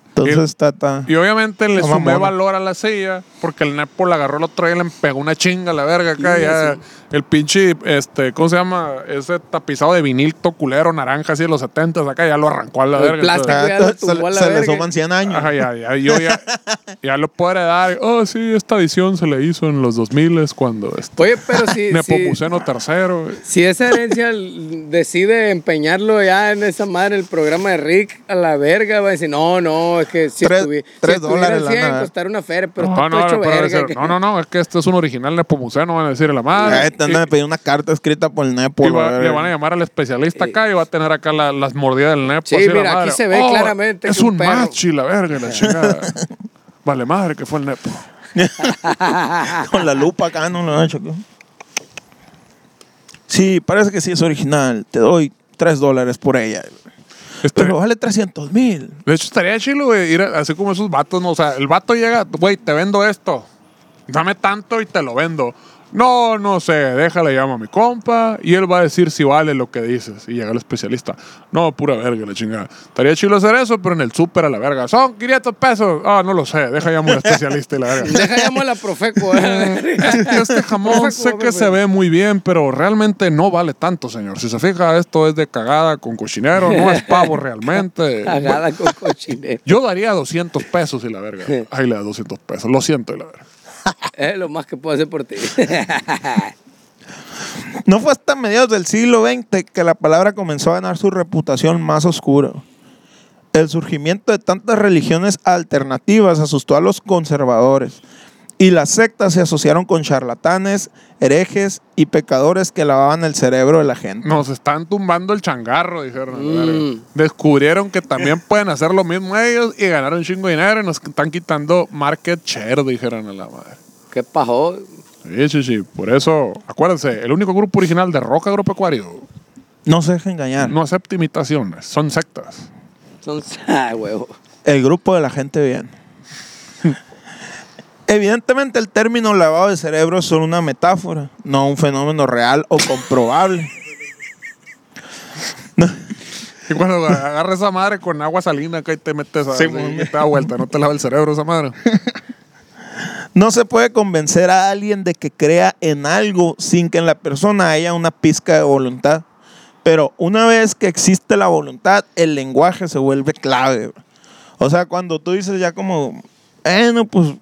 Entonces está, está. Y obviamente le sumé valor a la silla porque el Nepo la agarró el otro día y le pegó una chinga a la verga acá. ya, el pinche, este, ¿cómo se llama? Ese tapizado de vinil to culero naranja así de los 70 acá ya lo arrancó a la El verga. plástico. entonces- ya lo Ah, se, tumbó a la se le verga. suman 100 años. Ajá, ya, ya, yo ya, ya lo puedo heredar. Oh, sí, esta edición se le hizo en los 2000 cuando este, Oye, pero si, si, Nepomuceno tercero. si esa herencia decide empeñarlo ya en esa madre, el programa de Rick, a la verga, va a decir, no, no, es que si, Tres- estuvi- tres si estuviera dólares la 100, nada. costar una feria, pero No, está no, todo hecho verga. que- no, no, no, es que este es un original Nepomuceno, van a decir a la madre. Andan a pedir una carta escrita por el Nepo. Y va- le van a llamar al especialista acá y va a tener acá la- las mordidas del Nepo. Sí, así la mira, aquí se ve Oh, claramente Es que un un machi, la verga, la chingada. vale madre que fue el Nepo. Con la lupa acá, no lo han hecho. Sí, parece que sí es original. Te doy 3 dólares por ella. Este- Pero vale 300 mil. de hecho, estaría chilo, güey, ir así como esos vatos, ¿no? O sea, el vato llega, güey, te vendo esto. Dame tanto y te lo vendo. No, no sé, déjale, llamo a mi compa y él va a decir si vale lo que dices. Y llega el especialista. No, pura verga, la chingada. Estaría chido hacer eso, pero en el súper a la verga. Son 500 pesos. Ah, no lo sé, deja llamo al especialista y la verga. Deja llamo a la Profeco. ¿eh? Este, este jamón Profeco, sé que profeco. se ve muy bien, pero realmente no vale tanto, señor. Si se fija, esto es de cagada con cochinero, no es pavo realmente. Cagada con cochinero. Yo daría 200 pesos y la verga. Ahí le da 200 pesos. Lo siento y la verga. Es lo más que puedo hacer por ti. No fue hasta mediados del siglo XX que la palabra comenzó a ganar su reputación más oscura. El surgimiento de tantas religiones alternativas asustó a los conservadores y las sectas se asociaron con charlatanes, herejes y pecadores que lavaban el cerebro de la gente. Nos están tumbando el changarro, dijeron. Mm. Descubrieron que también pueden hacer lo mismo ellos y ganar un chingo de dinero y nos están quitando market share, dijeron a la madre. ¿Qué pasó? Sí, sí, sí. Por eso, acuérdense, el único grupo original de rock agropecuario No se deje engañar. no acepta imitaciones, son sectas. Son... Ah, huevo. El grupo de la gente bien. Evidentemente el término lavado de cerebro es solo una metáfora, no un fenómeno real o comprobable. Y cuando agarras esa madre con agua salina acá y te metes a Sí, te da vuelta, no te lava el cerebro esa madre. No se puede convencer a alguien de que crea en algo sin que en la persona haya una pizca de voluntad. Pero una vez que existe la voluntad, el lenguaje se vuelve clave. O sea, cuando tú dices ya como, bueno, pues,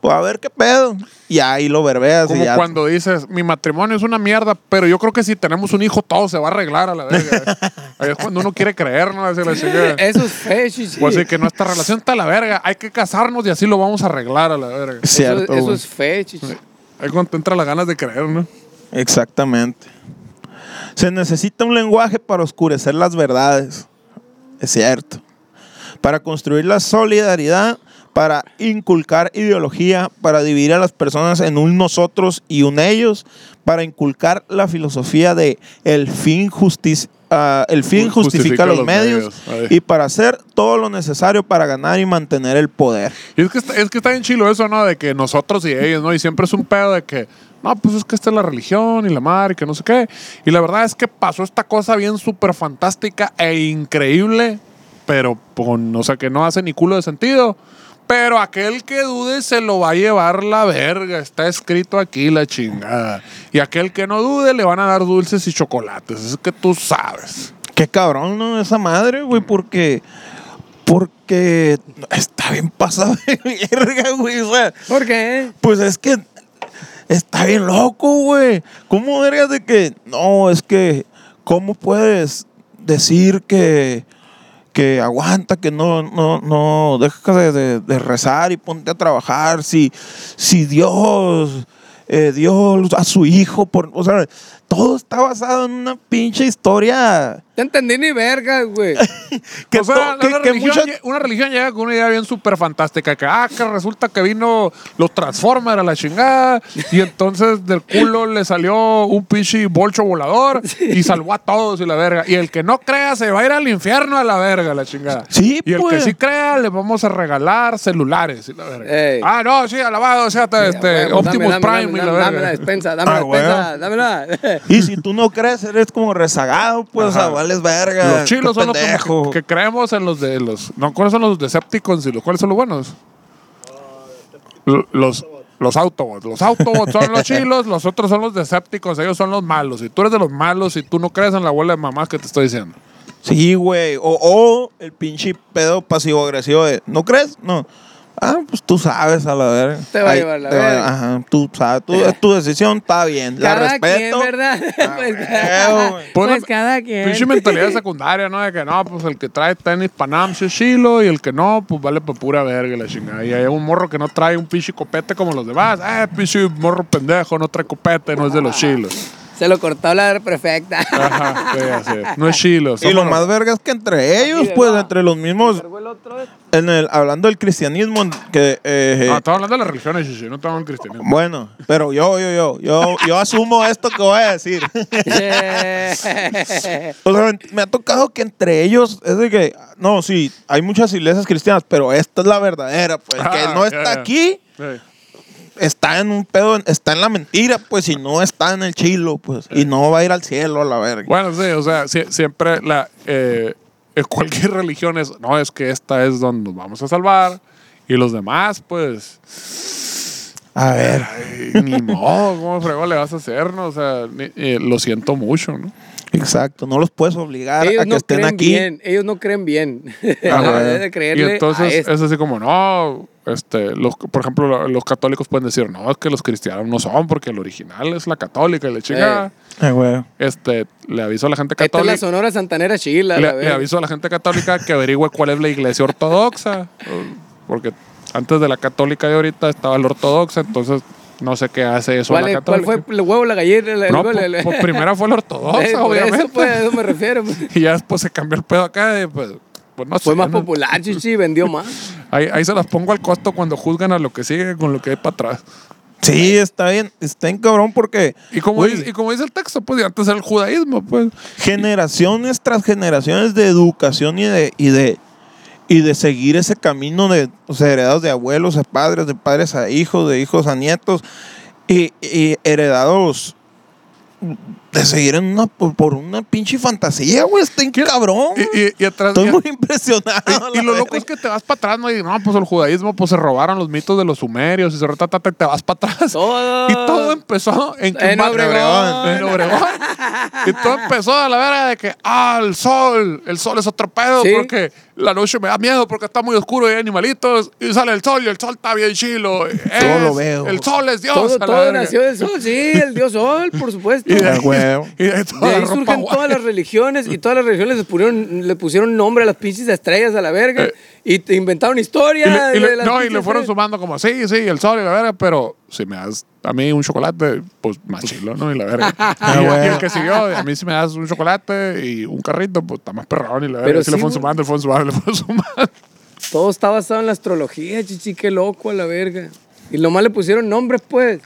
pues a ver qué pedo. Y ahí lo verbeas y Como ya. cuando dices, mi matrimonio es una mierda, pero yo creo que si tenemos un hijo todo se va a arreglar a la verga. Ahí es cuando uno quiere creer, ¿no? Así. Eso es fe, chichi. Pues así que nuestra relación está a la verga, hay que casarnos y así lo vamos a arreglar a la verga. Eso, Cierto, eso es fe, chichi. Ahí cuando te entra las ganas de creer, ¿no? Exactamente. Se necesita un lenguaje para oscurecer las verdades. Es cierto. Para construir la solidaridad, para inculcar ideología, para dividir a las personas en un nosotros y un ellos, para inculcar la filosofía de el fin justicia. el fin justifica, Justifica los, los medios, y para hacer todo lo necesario para ganar y mantener el poder. Y es que, está, es que está bien chilo eso, ¿no? De que nosotros y ellos, ¿no? Y siempre es un pedo de que, no, pues es que esta es la religión y la madre y que no sé qué. Y la verdad es que pasó esta cosa bien súper fantástica e increíble, pero con, o sea, que no hace ni culo de sentido. Pero aquel que dude se lo va a llevar la verga. Está escrito aquí la chingada. Y aquel que no dude le van a dar dulces y chocolates. Es que tú sabes. Qué cabrón, ¿no? Esa madre, güey, porque. Porque está bien pasado de verga, güey. O sea, ¿Por qué? pues es que está bien loco, güey. ¿Cómo vergas de que.? No, es que. ¿Cómo puedes decir que. Que aguanta, que no, no, no, deja de, rezar y ponte a trabajar. Si, si Dios eh, dio a su hijo por. O sea, todo está basado en una pinche historia No entendí ni verga, güey. que, o sea, to- que- una, que religión, muchas- una religión llega con una idea bien súper fantástica. Que, ah, que resulta que vino los Transformers a la chingada. Y entonces del culo le salió un pinche bolcho volador y salvó a todos y la verga. Y el que no crea se va a ir al infierno a la verga, la chingada. Sí, Y el pues. que sí crea le vamos a regalar celulares y la verga. Ey. Ah, no, sí, alabado, o sea, este, Optimus dame, dame, Prime y dame, la Dame la verga. despensa, dame la Ah, despensa, dámela. Y si tú no crees, eres como rezagado, pues, Ajá. vales verga. Los chilos son los que, que creemos en los de los. No, ¿cuáles son los Decepticons y los cuáles son los buenos? Los, los Autobots. Los Autobots son los chilos, los otros son los Decepticons, ellos son los malos. Y tú eres de los malos y tú no crees en la abuela de mamás que te estoy diciendo. Sí, güey. O, o el pinche pedo pasivo-agresivo de, ¿no crees? No. Ah, pues tú sabes a la verga. Te va a llevar la verga. Ajá, tú sabes. tú- es tu decisión, está bien. La Cada respeto. quien, ¿verdad? Ah, pues, güey. pues Pues, cada quien. Pinche mentalidad secundaria, ¿no? De que no, pues el que trae tenis Panam sí es chilo y el que no, pues vale para pura verga la chingada. Y hay un morro que no trae un pinche copete como los demás. Eh, pinche morro pendejo, no trae copete, no es de los chilos. Se lo cortó la perfecta. Ajá, sí, así es. No es chilo. Y lo más verga es que entre ellos, pues, va. entre los mismos, otro. en el, hablando del cristianismo, que, eh, No, estaba hablando de las religiones, sí, sí, no estaba en el cristianismo. bueno, pero yo, yo, yo, yo, yo asumo esto que voy a decir. O sea, me ha tocado que entre ellos es de que, no, sí, hay muchas iglesias cristianas, pero esta es la verdadera, pues, Ah, que no está aquí, Sí. Está en un pedo, está en la mentira, pues, y no está en el chilo, pues, y no va a ir al cielo a la verga. Bueno, sí, o sea, sie- siempre la, eh, en cualquier religión es, no, es que esta es donde nos vamos a salvar y los demás, pues, A ver, ay, ni modo, ¿cómo fregó le vas a hacer? no? O sea, ni- eh, lo siento mucho, ¿no? Exacto, no los puedes obligar ellos a que no estén creen aquí. bien. Ellos no creen bien. Debe de Y creerle a entonces es así como, no, este, los, por ejemplo, lo- los católicos pueden decir, no, es que los cristianos no son, porque el original es la católica y le chinga. Ah, güey. Este, le aviso a la gente Esta es la católica. Sonora Santanera Chila. la Le, le aviso a la gente católica que averigüe cuál es la iglesia ortodoxa. Porque antes de la católica de ahorita estaba la ortodoxa, entonces no sé qué hace eso ¿Cuál, la es- cuál católica. fue el huevo, la gallina? la- No, el- pues, el- pues primero fue la ortodoxa, Eh, obviamente. Eso, pues, a eso me refiero. pues. Y ya después se cambió el pedo acá y pues, pues no Fue sé, más ¿no? popular, chichi, vendió más. Ahí, ahí se las pongo al costo cuando juzgan a lo que sigue con lo que hay para atrás. Sí, está bien, está bien cabrón porque Y como, dice, y como dice el texto, pues antes era el judaísmo, pues. generaciones tras generaciones de educación y de, y de, y de seguir ese camino de heredados de abuelos a padres, de padres a hijos, de hijos a nietos, y heredados de seguir en una, por, por una pinche fantasía, güey, está cabrón. Y, y- y atrás. Estoy muy impresionado. Y, y lo loco es que te vas para atrás, ¿no? Y no, pues el judaísmo, pues se robaron los mitos de los sumerios y se retatata y te vas para atrás. Todo. Y todo empezó en que En Obregón. En Obregón. y todo empezó a la vera de que, ah, el sol, el sol es otro pedo Sí. porque la noche me da miedo porque está muy oscuro y hay animalitos y sale el sol y el sol está bien chilo. Es- lo veo. El sol es Dios. Todo, todo nació del sol, sí, el dios sol, por supuesto. Y de, Ah, y de ahí De toda ahí la ropa surgen guay. todas las religiones y todas las religiones le pusieron, le pusieron nombre a las pinches estrellas a la verga Eh. y te inventaron Y historia. le, y le- de las no, y le fueron estrellas. sumando como, sí, sí, el sol y la verga, pero si me das a mí un chocolate, pues más chilo, ¿no? Y la verga. y, y el que siguió, a mí si me das un chocolate y un carrito, pues está más perrón y la verga. Pero si le fueron sumando, le fueron sumando, le fueron sumando. Todo está basado en la astrología, chichi, qué loco a la verga. Y nomás le pusieron nombres, pues,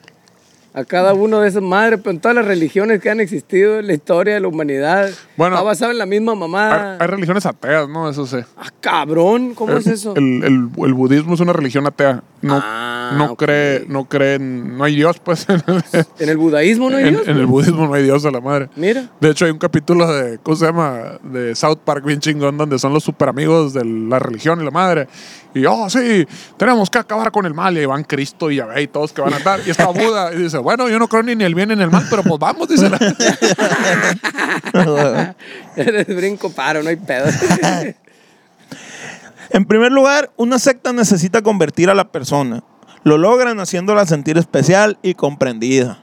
a cada uno de esas madres, pero en todas las religiones que han existido en la historia de la humanidad. Bueno, está basado en la misma Hay, mamá. hay religiones ateas, ¿no? Eso sí. Ah, cabrón, ¿cómo es eso? El, el- el budismo es una religión atea. No, Ah, no cree, no cree, en- no hay Dios, pues. En el budaísmo no hay en, Dios. en el budismo no hay Dios a la madre. Mira. De hecho, hay un capítulo de, ¿cómo se llama? De South Park bien chingón, donde son los super amigos de la religión y la madre. Y, oh, sí, tenemos que acabar con el mal. Y van Cristo y Yahvé y todos que van a andar. Y está Buda. Y dice, bueno, yo no creo ni en el bien ni en el mal, pero pues vamos, dice. la- Eres brinco paro, no hay pedo. En primer lugar, una secta necesita convertir a la persona. Lo logran haciéndola sentir especial y comprendida.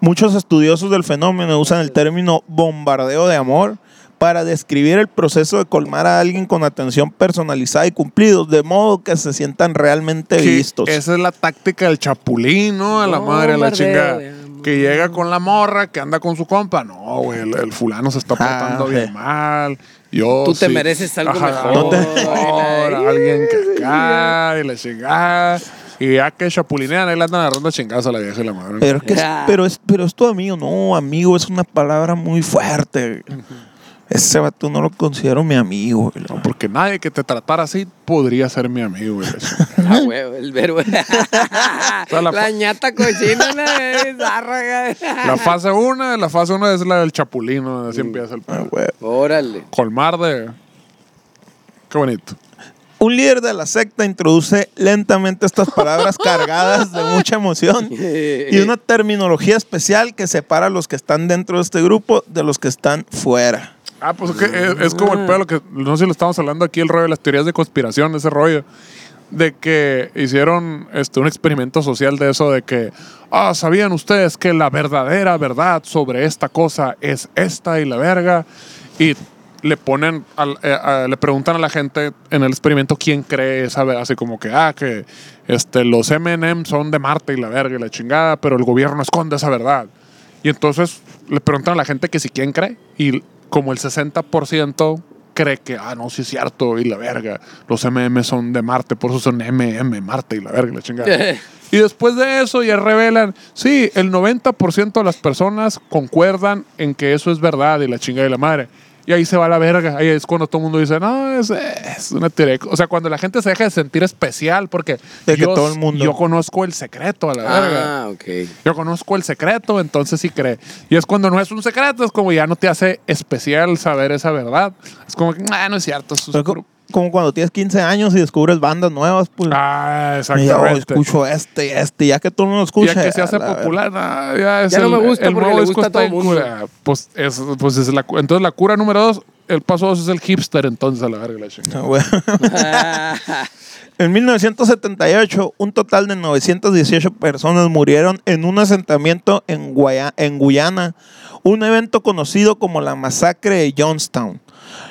Muchos estudiosos del fenómeno usan el término bombardeo de amor para describir el proceso de colmar a alguien con atención personalizada y cumplidos, de modo que se sientan realmente que vistos. Esa es la táctica del chapulín, ¿no? A la madre, a la chingada. que llega con la morra, que anda con su compa. No, güey, el, el fulano se está Ah, portando bien mal. Yo Tú te sí- mereces algo mejor. No te... Ay, alguien que acá y la chingada. Y ya que chapulinean, ahí le andan agarrando chingadas a la vieja y la madre. Pero es, que es, pero, es, pero es tu amigo. No, amigo es una palabra muy fuerte. Ese vato no lo considero mi amigo. güey. No, porque nadie que te tratara así podría ser mi amigo. güey. Ah, huevo, el verbo. sea, la la ñata cochina, la. La fase 1, la fase 1 es la del chapulino, así empieza el Ah, güey. Órale. Colmar de. Qué bonito. Un líder de la secta introduce lentamente estas palabras cargadas de mucha emoción y una terminología especial que separa a los que están dentro de este grupo de los que están fuera. Ah, pues que es, es como el pedo que. No sé si lo estamos hablando aquí, el rollo de las teorías de conspiración, ese rollo. De que hicieron este, un experimento social de eso, de que. Ah, ¿sabían ustedes que la verdadera verdad sobre esta cosa es esta y la verga? Y le ponen, eh, a- le preguntan a la gente en el experimento quién cree esa verdad, así como que, ah, que este, los M&M son de Marte y la verga y la chingada, pero el gobierno esconde esa verdad. Y entonces le preguntan a la gente que si quién cree. Y como el 60% cree que, ah, no, sí es cierto, y la verga. Los MM son de Marte, por eso son MM, Marte y la verga, y la chingada. y después de eso ya revelan, sí, el 90% de las personas concuerdan en que eso es verdad y la chingada y la madre. Y ahí se va la verga. Ahí es cuando todo el mundo dice, no, es, es una teoría. O sea, cuando la gente se deja de sentir especial, porque De que yo, todo el mundo- yo conozco el secreto a la verga. Ah, ok. Yo conozco el secreto, entonces sí cree. Y es cuando no es un secreto, es como ya no te hace especial saber esa verdad. Es como que, ah, no es cierto. eso es Pero puro-". co- como cuando tienes 15 años y descubres bandas nuevas, pues. Ah, y yo exactamente. escucho este y este, ya que tú no lo Y escuchas. ya que se hace popular, ah, ya, es Ya no el- me gusta el porque nuevo le disco gusta a está todo en mundo. cura. Pues, es, pues es la, entonces la cura número dos, el paso dos es el hipster, entonces a la verga la chingada. Bueno. En 1978, un total de 918 personas murieron en un asentamiento en, Guaya- en Guyana, un evento conocido como la masacre de Johnstown.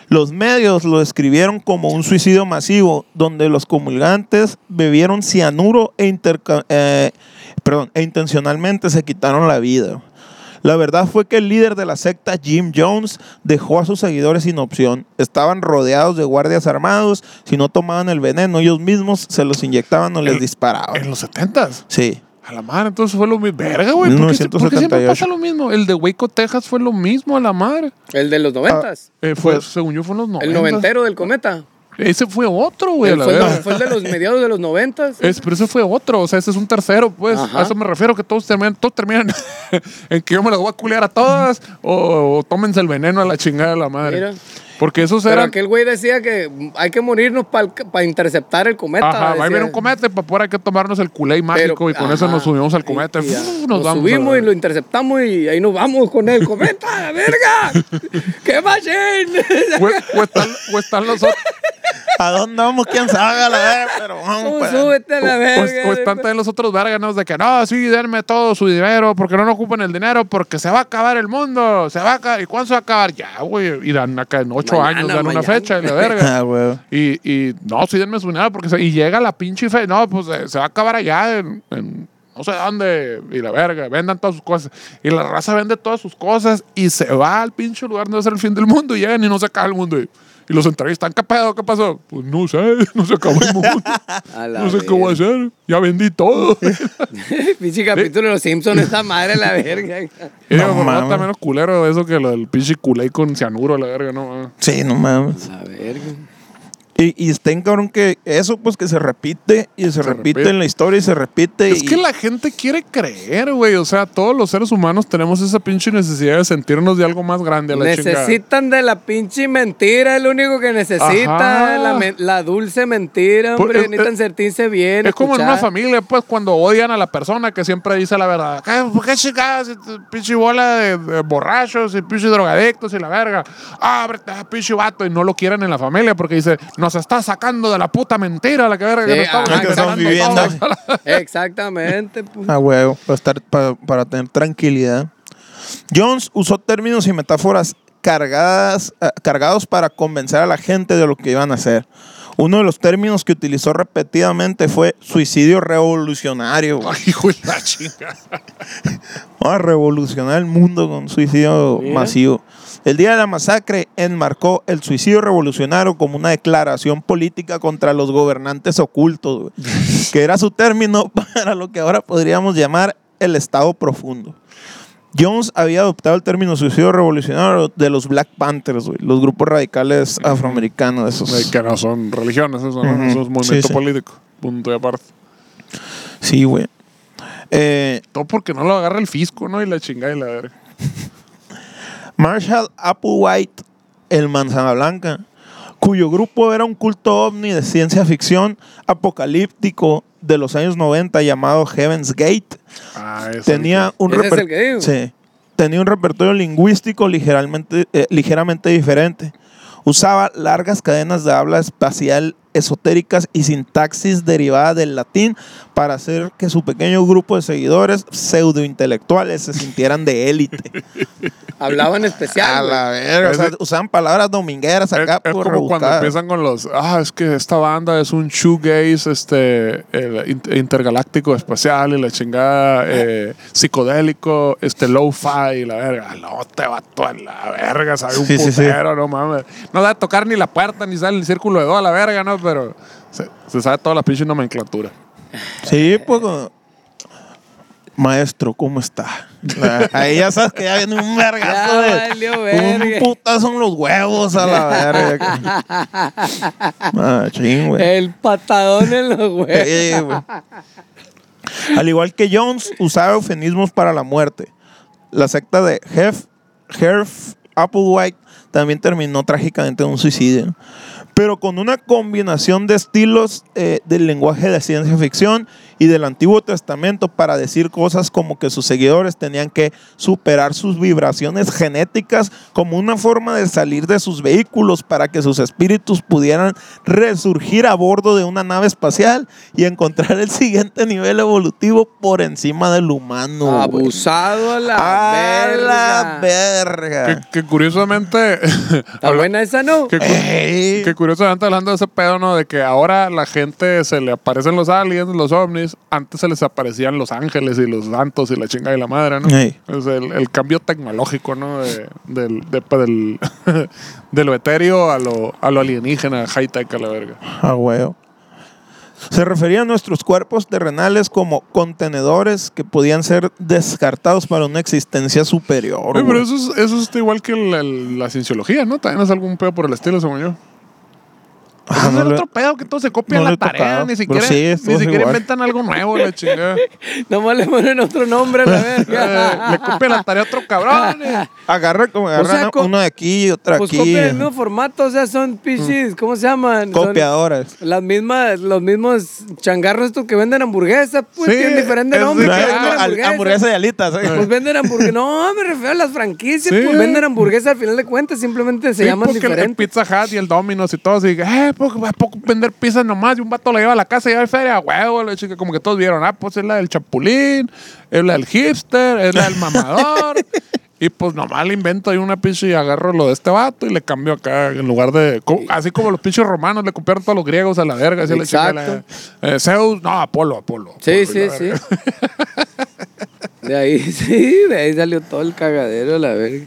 Los medios lo describieron como un suicidio masivo, donde los comulgantes bebieron cianuro e, eh, perdón, e intencionalmente se quitaron la vida. La verdad fue que el líder de la secta, Jim Jones, dejó a sus seguidores sin opción. Estaban rodeados de guardias armados. Si no tomaban el veneno, ellos mismos se los inyectaban o les En disparaban. los 70s. Sí. A la madre, entonces fue lo mismo. Verga, güey. ¿por, qué se- por qué siempre 1978? pasa lo mismo? El de Waco, Texas fue lo mismo a la madre. El de los noventas. Eh, fue, Pues, según yo, fue en los 90. el noventero del cometa. Ese fue otro, güey. a Él la fue, fue el de los mediados de los noventas. Es, pero ese fue otro, o sea, ese es un tercero, pues. Ajá. A eso me refiero, que todos terminan, todos terminan en que yo me las voy a culear a todas o, o tómense el veneno a la chingada de la madre. Mira. Porque esos Pero eran. aquel güey decía que hay que morirnos para interceptar el cometa. Ajá, va a haber un cometa y para poder hay que tomarnos el culé mágico Pero- y con eso nos subimos al cometa. Y- y ya. Uf, nos subimos y lo interceptamos y ahí nos vamos con el cometa, la verga. ¡Qué machine! O, o están, o están los otros. ¿A dónde vamos? ¿Quién sabe? A la verga, pero vamos. Pues. súbete a la O, verga. o están también los otros verganos de que no, sí, denme todo su dinero porque no nos ocupan el dinero porque se va a acabar el mundo. Se va a acabar. ¿Y cuándo se va a acabar? Ya, güey. Y dan acá en ocho Mañana, años, dan una mañana. fecha y la verga. Ah, güey. Y, y no, sí, denme su dinero porque se- y llega la pinche fe. No, pues eh, se va a acabar allá en, en no sé dónde. Y la verga, vendan todas sus cosas. Y la raza vende todas sus cosas y se va al pinche lugar donde va a ser el fin del mundo. Y llegan y no se acaba el mundo. Y, y los entrevistan, ¿qué pedo? ¿Qué pasó? Pues no sé, no se acabó el mundo. No sé qué voy a hacer. Ya vendí todo. Pinche capítulo de los Simpsons, esa madre la verga. Y No digo, mames. está menos culero eso que lo del pinche culé con cianuro, la verga, no mames. Sí, no mames. La verga. Y, y está en cabrón que eso, pues que se repite y se, repite, repite. en la historia y se repite. Es y- que la gente quiere creer, güey. O sea, todos los seres humanos tenemos esa pinche necesidad de sentirnos de algo más grande a la chingada. Necesitan de la pinche mentira, es lo único que necesita. La, dulce mentira, Pues, hombre. es- necesitan es- sentirse bien. Es como en una familia, pues, cuando odian a la persona que siempre dice la verdad. ¿Qué, ¿Por qué tu Pinche bola de, de borrachos y pinche drogadictos y la verga. Ah, ábrete, pinche vato. Y no lo quieren en la familia porque dice, nos está sacando de la puta mentira la que verga que Sí, nos estamos ajá, que estamos viviendo. Exactamente. pues. Ah, huevo, para, estar, para, para tener tranquilidad. Jones usó términos y metáforas cargadas, eh, cargados para convencer a la gente de lo que iban a hacer. Uno de los términos que utilizó repetidamente fue suicidio revolucionario. Ay, hijo de la chinga. Vamos a revolucionar el mundo con suicidio Mira. masivo. El día de la masacre enmarcó el suicidio revolucionario como una declaración política contra los gobernantes ocultos, que era su término para lo que ahora podríamos llamar el Estado profundo. Jones había adoptado el término suicidio revolucionario de los Black Panthers, los grupos radicales afroamericanos. Esos. Que no son religiones, eso, ¿no? Eso es movimiento Sí, sí. político. Punto y aparte. Sí, güey. Eh, Todo porque no lo agarra el fisco, ¿no? Y la chingada y la verga. Marshall Applewhite, el Manzana Blanca, cuyo grupo era un culto ovni de ciencia ficción apocalíptico de los años 90 llamado Heaven's Gate, Ah, tenía un. Sí. tenía un repertorio lingüístico ligeramente, eh, ligeramente diferente. Usaba largas cadenas de habla espacial esotéricas y sintaxis derivada del latín para hacer que su pequeño grupo de seguidores pseudointelectuales se sintieran de élite. Hablaban especial. A la verga. O sea, Ese- usaban palabras domingueras Es, acá es por como cuando empiezan con los. Ah, es que esta banda es un shoegaze este, el intergaláctico espacial y la chingada eh, psicodélico, este low-fi y la verga. No te va a la verga, sabe un Sí, sí, sí. putero, no mames. No da tocar ni la puerta ni sale el círculo de do a la verga, ¿no? Pero se, se sabe toda la pinche nomenclatura. Sí, pues. como- Maestro, ¿cómo está? La- Ahí ya sabes que ya viene un vergazo Ya de. valió Un putazo en los huevos a la verga. Ah, ching, güey. El patadón en los huevos. Sí, güey. Al igual que Jones, usaba eufemismos para la muerte. La secta de Hef, Herf Applewhite también terminó trágicamente en un suicidio. Pero con una combinación de estilos eh, del lenguaje de ciencia ficción y del Antiguo Testamento para decir cosas como que sus seguidores tenían que superar sus vibraciones genéticas como una forma de salir de sus vehículos para que sus espíritus pudieran resurgir a bordo de una nave espacial y encontrar el siguiente nivel evolutivo por encima del humano. Abusado a la A verga. la verga. Que, que curiosamente. Está buena esa, ¿no? que, cu- Ey. que curiosamente hablando de ese pedo, ¿no? De que ahora la gente se le aparecen los aliens, los ovnis. Antes se les aparecían los ángeles y los santos y la chinga y la madre, ¿no? Es el, el cambio tecnológico, ¿no? De- del, de- pues, del, de lo etéreo a lo, a lo alienígena, high-tech a la verga. Ah, huevo. Se refería a nuestros cuerpos terrenales como contenedores que podían ser descartados para una existencia superior. Oye, pero eso es, eso es igual que el- la cienciología, ¿no? También es algún pedo por el estilo, según yo. Ah, es no el le- otro pedo que todos se copian no la tarea, tocado, ni pero siquiera, sí, ni siquiera inventan algo nuevo, la chingada. Nomás le ponen otro nombre a la Eh, verga. le copian la tarea a otro cabrón. eh. Agarra como agarran sea, co- uno de aquí y otra Pues aquí. copian el mismo formato, o sea, son pichis, ¿cómo se llaman? Son Copiadoras. las mismas, los mismos changarros estos que venden hamburguesas, pues Sí, tienen diferente es nombre. No, hamburguesas. hamburguesa de alitas. ¿eh? Pues venden hamburguesas. No, me refiero a las franquicias. Sí. Pues venden hamburguesas al final de cuentas. Simplemente se Sí, llaman porque el-. Pizza Hut y el Domino's y todo, y eh, pues, ¿a poco vender pizzas nomás? Y un vato la lleva a la casa y ya hay feria, huevo, la chica, como que todos vieron, ah, pues es la del chapulín, es la del hipster, es la del mamador. y pues nomás le invento ahí una pinche y agarro lo de este vato y le cambio acá en lugar de. Así como los pinches romanos le copiaron todos los griegos a la verga. Así chica, la- Exacto. eh, Zeus, no, Apolo, Apolo. Sí, Apolo sí, la sí. De ahí, sí, de ahí salió todo el cagadero, la verga.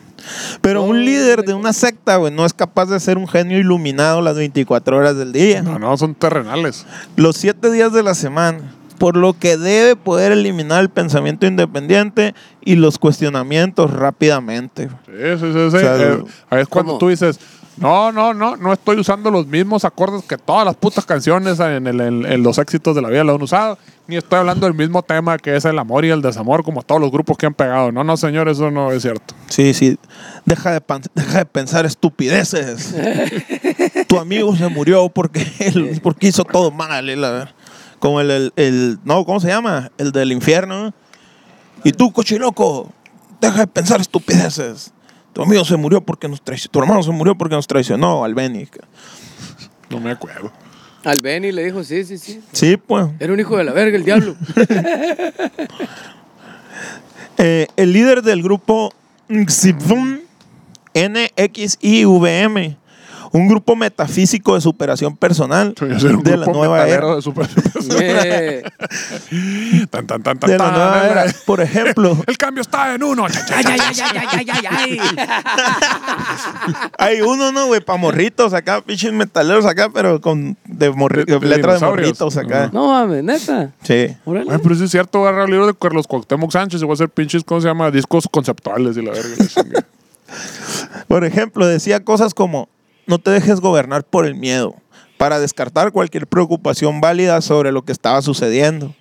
Pero un líder de una secta, güey, no es capaz de ser un genio iluminado las 24 horas del día. No, no, son terrenales. Los siete días de la semana. Por lo que debe poder eliminar el pensamiento independiente y los cuestionamientos rápidamente. Sí, sí, sí. sí. O sea, Eh, ahí es cuando ¿cómo? tú dices, no, no, no, no estoy usando los mismos acordes que todas las putas canciones en, el- en- en los éxitos de la vida lo han usado, ni estoy hablando del mismo tema que es el amor y el desamor como todos los grupos que han pegado. No, no, señor, eso no es cierto. Sí, sí. Deja de, pan- deja de pensar estupideces. tu amigo se murió porque él porque hizo todo mal. la ver- Como el, el, el- No, ¿cómo se llama? El del infierno. Y tú, cochiloco, deja de pensar estupideces. Tu amigo se murió porque nos traicionó. Tu hermano se murió porque nos traicionó, Albeni. No me acuerdo. Al Benny le dijo, sí, sí, sí. Sí, pues. Era un hijo de la verga, el diablo. Eh, el líder del grupo Nxivm, NXIVM, un grupo metafísico de superación personal de la nueva era. Tan, tan, tan, tan, De la tan, nueva era. Por ejemplo, El cambio está en uno. Hay uno, ¿no, güey? Para morritos acá, pinches metaleros acá, pero con de, morri- De- morritos acá. no mames, neta. Sí. Ay, pero sí es cierto, va a el libro de Carlos Cuauhtémoc Sánchez y va a hacer pinches, ¿cómo se llama? Discos conceptuales y la verga. Por ejemplo, decía cosas como, no te dejes gobernar por el miedo, para descartar cualquier preocupación válida sobre lo que estaba sucediendo.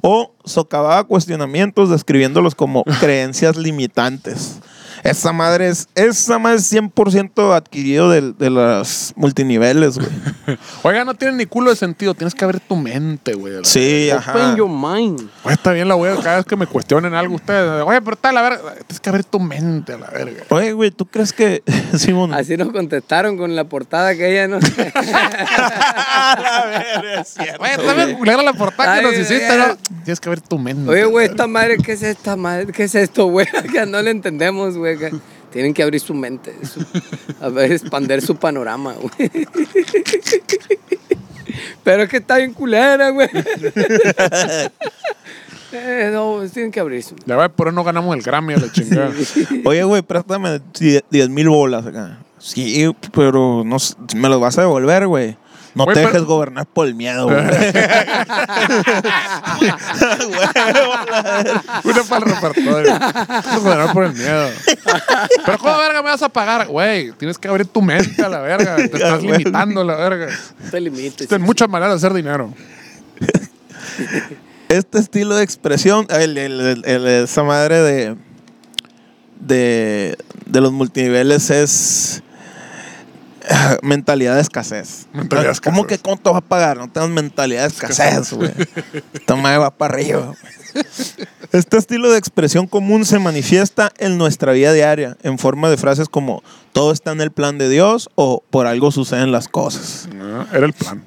O socavaba cuestionamientos describiéndolos como creencias limitantes. Esa madre es, esa madre es 100% adquirido de, de las multiniveles, güey. Oiga, no tiene ni culo de sentido. Tienes que abrir tu mente, güey. la Sí, Open ajá. your mind. Oye, está bien la wea, cada vez que me cuestionen algo ustedes. Oye, pero está la verga. Tienes que abrir tu mente a la verga. Oye, güey, ¿tú crees que Simón? Así nos contestaron con la portada que ella no. Oye, está bien culera la portada que Ay, nos ay, hiciste. ¿no? Tienes que abrir tu mente. Oye, güey, la esta madre, ¿qué es esta madre? ¿Qué es esto, güey? Que no le entendemos, güey. Que Tienen que abrir su mente, su- a ver, expander su panorama, güey. Pero es que está bien culera, güey. Eh, no, tienen que abrir su Ya va, por eso no ganamos el Grammy a la chingada. Oye, güey, préstame 10 mil bolas acá. Sí, pero no, me los vas a devolver, güey. No Güey, te pero- dejes gobernar por el miedo, güey. Una para el repertorio. A ganar por el miedo. Pero ¿cómo verga me vas a pagar? Güey, tienes que abrir tu mente a la verga. Te estás güey. limitando a la verga. No te limites. Existen muchas maneras de hacer dinero. este estilo de expresión, el- el- el- el- esa madre de, de, de los multiniveles es mentalidad de escasez. Mentalidad de ¿Cómo escasez. que cuánto vas a pagar? No tengas mentalidad de escasez, güey. Madre va para arriba. Este estilo de expresión común se manifiesta en nuestra vida diaria en forma de frases como todo está en el plan de Dios o por algo suceden las cosas. No, era el plan.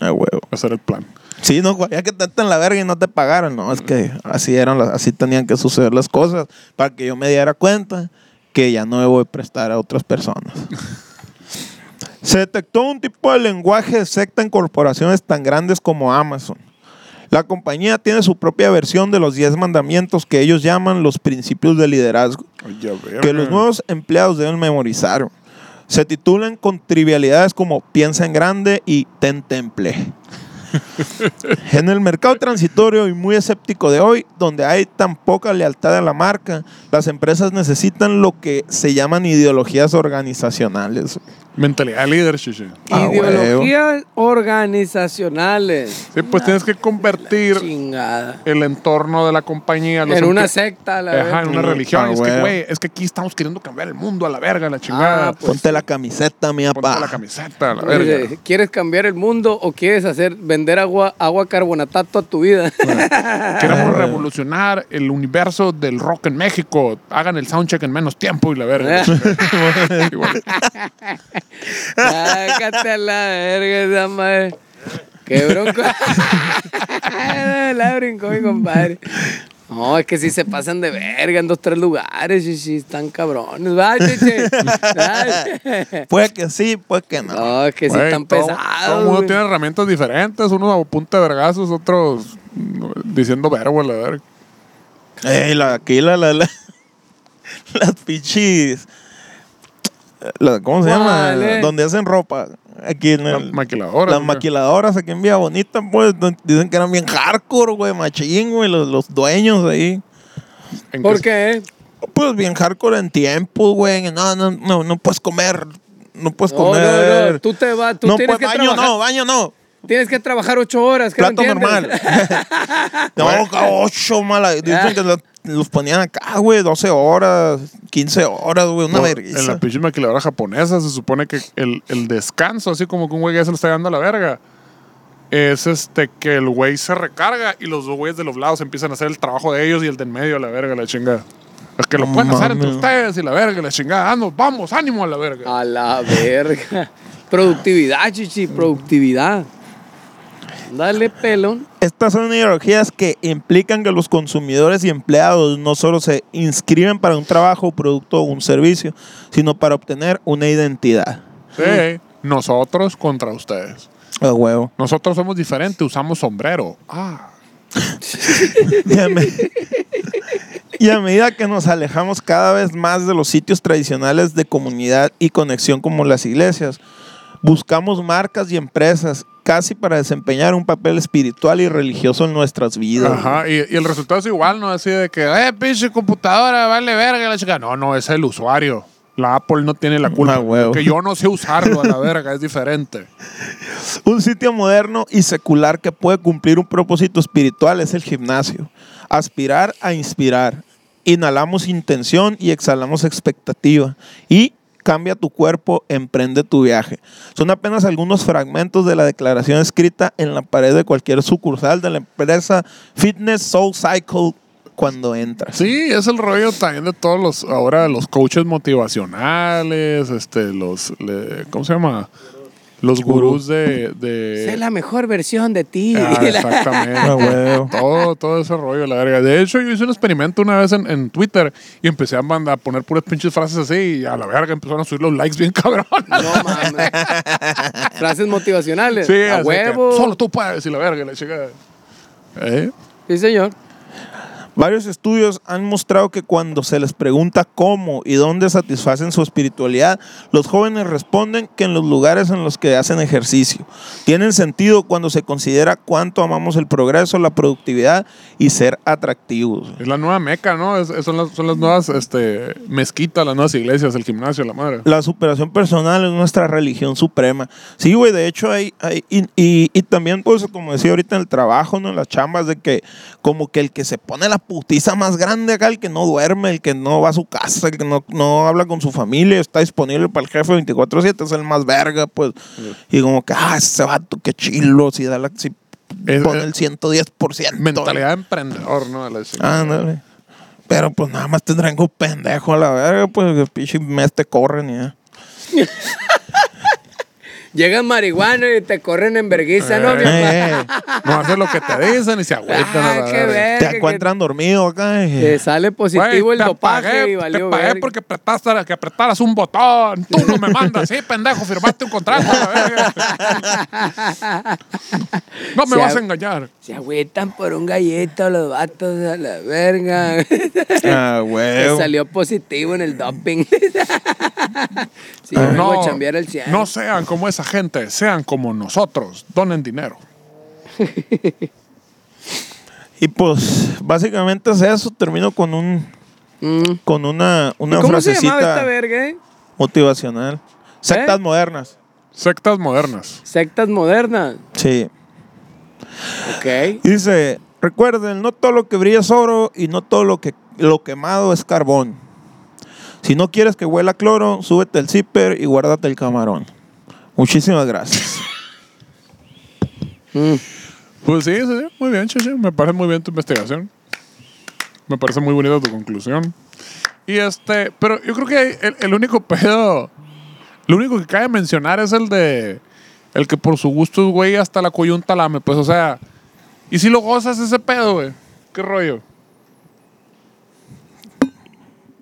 Ah, huevo. Ese era el plan. Sí, no, ya que te en la verga y no te pagaron, no, es que así eran, las- así tenían que suceder las cosas para que yo me diera cuenta que ya no a prestar a otras personas. Se detectó un tipo de lenguaje de secta en corporaciones tan grandes como Amazon. La compañía tiene su propia versión de los 10 mandamientos que ellos llaman los principios de liderazgo Ay, que los nuevos empleados deben memorizar. Se titulan con trivialidades como piensa en grande y ten temple. en el mercado transitorio y muy escéptico de hoy, donde hay tan poca lealtad a la marca, las empresas necesitan lo que se llaman ideologías organizacionales. Mentalidad de líder, chichi. Ah, Ideologías organizacionales. Sí, pues tienes que convertir el entorno de la compañía. En una secta, la Ajá, verdad. en una religión. ah, es que, güey, es que aquí estamos queriendo cambiar el mundo a la verga, la chingada. Ah, pues Ponte la camiseta, mi Ponte papá. la camiseta a la verga. ¿Quieres cambiar el mundo o quieres hacer vender agua agua carbonatato a tu vida? Queremos revolucionar el universo del rock en México. Hagan el soundcheck en menos tiempo y la verga. Igual. Sácate a la verga esa madre. Qué bronco. la brincó mi compadre. No, es que si se pasan de verga en dos, tres lugares, y sí, están cabrones. Va, chiche. Ay. Puede que sí, puede que no. No, es que sí están todo- pesados. Todo el mundo tiene herramientas diferentes. Unos a punta de vergazos, otros diciendo verbo la verga. Ey, la, aquí la, la, la- las pichis. La- ¿Cómo se llama? Donde hacen ropa. Aquí en Las el, maquiladoras. las ¿no? maquiladoras aquí en Villa Bonita, pues, dicen que eran bien hardcore, güey, machín, güey, los, los dueños ahí. ¿En ¿Por qué- qué? Pues bien hardcore en tiempo, güey. No, no, no, no puedes comer. No puedes No, comer. no, no. Tú te vas, tú No, tienes pues, que baño trabajar. no, baño no. Tienes que trabajar ocho horas. ¿qué no Plato entiendes? normal. no, ocho, mala. Dicen que lo- los ponían acá, güey, 12 horas, 15 horas, güey, una vergüenza. En la pinche maquiladora japonesa se supone que el, el descanso, así como que un güey ya se lo está dando a la verga, es este que el güey se recarga y los dos güeyes de los lados empiezan a hacer el trabajo de ellos y el de en medio a la verga, la chingada. Es que lo pueden hacer entre ustedes y la verga, la chingada. Vamos, vamos, ánimo a la verga. A la verga. Productividad, chichi, productividad. Dale pelón. Estas son ideologías que implican que los consumidores y empleados no solo se inscriben para un trabajo, producto o un servicio, sino para obtener una identidad. Sí. nosotros contra ustedes. A huevo. Nosotros somos diferentes, usamos sombrero. Ah. Y a, me- y a medida que nos alejamos cada vez más de los sitios tradicionales de comunidad y conexión como las iglesias, buscamos marcas y empresas casi para desempeñar un papel espiritual y religioso en nuestras vidas. Ajá, y, y el resultado es igual, ¿no? Así de que, eh, pinche computadora, vale verga la chica. No, no, es el usuario. La Apple no tiene la culpa. Ah. Que yo no sé usarlo a la verga, es diferente. Un sitio moderno y secular que puede cumplir un propósito espiritual es el gimnasio. Aspirar a inspirar. Inhalamos intención y exhalamos expectativa. Y cambia tu cuerpo, emprende tu viaje. Son apenas algunos fragmentos de la declaración escrita en la pared de cualquier sucursal de la empresa Fitness Soul Cycle cuando entras. Sí, es el rollo también de todos los, ahora los coaches motivacionales, este, los, le- ¿cómo se llama? Los gurús de... de- Sé la mejor versión de ti. Ah, exactamente. Ah, huevo. todo, todo ese rollo, la verga. De hecho, yo hice un experimento una vez en, en Twitter y empecé a, mandar, a poner puras pinches frases así y a la verga empezaron a subir los likes bien cabrón. No mames. Frases motivacionales. Sí, a huevo. solo tú puedes y la verga, y la chica. ¿Eh? Sí, señor. Varios estudios han mostrado que cuando se les pregunta cómo y dónde satisfacen su espiritualidad, los jóvenes responden que en los lugares en los que hacen ejercicio. Tienen sentido cuando se considera cuánto amamos el progreso, la productividad y ser atractivos. Es la nueva meca, ¿no? Es- son, las, son las nuevas este, mezquitas, las nuevas iglesias, el gimnasio, la madre. La superación personal es nuestra religión suprema. Sí, güey, de hecho hay, hay y, y- y también, pues, como decía ahorita en el trabajo, ¿no? En las chambas, de que como que el que se pone la putiza más grande acá, el que no duerme, el que no va a su casa, el que no, no habla con su familia, está disponible para el jefe 24-7, es el más verga, pues. Y como que, ah, ese vato, qué chilo, si da la... Si Es- pone es- el 110%. Mentalidad de emprendedor, ¿no? Ándale. Pero pues nada más tendrán un pendejo a la verga, pues que pinche mes te corren y ya. Llegan marihuana y te corren en vergüenza, ¿no? Eh, eh. No hace lo que te dicen y se agüitan. Ah, qué verga. verga. Te que- encuentran dormido acá. y- Te sale positivo Güey, el dopaje y valió Te pagué verga. porque apretaste, que apretaras un botón. Tú no me mandas. Sí, pendejo, firmaste un contrato. No me Se vas a engañar. Se agüitan por un gallito los vatos a la verga. Ah, Te huevo. salió positivo en el doping. sí, yo vengo a chambear el 100. no sean como esa gente, sean como nosotros. Donen dinero. Y pues básicamente es eso. Termino con un Mm. con una, ¿Y una ¿Cómo se llamaba esta frasecita verga, eh? motivacional. Sectas ¿Eh? modernas. Sectas modernas. Sectas modernas. Sí. Ok. Dice, recuerden, no todo lo que brilla es oro y no todo lo que lo quemado es carbón. Si no quieres que huela cloro, súbete el zipper y guárdate el camarón. Muchísimas gracias. Mm. Pues sí, sí, sí, muy bien, Cheche. Me parece muy bien tu investigación. Me parece muy bonita tu conclusión. Y este, pero yo creo que el, el único pedo, lo único que cabe mencionar es el de, el que por su gusto, güey, hasta la coyunta lame. Pues, o sea, y si lo gozas ese pedo, güey, ¿qué rollo?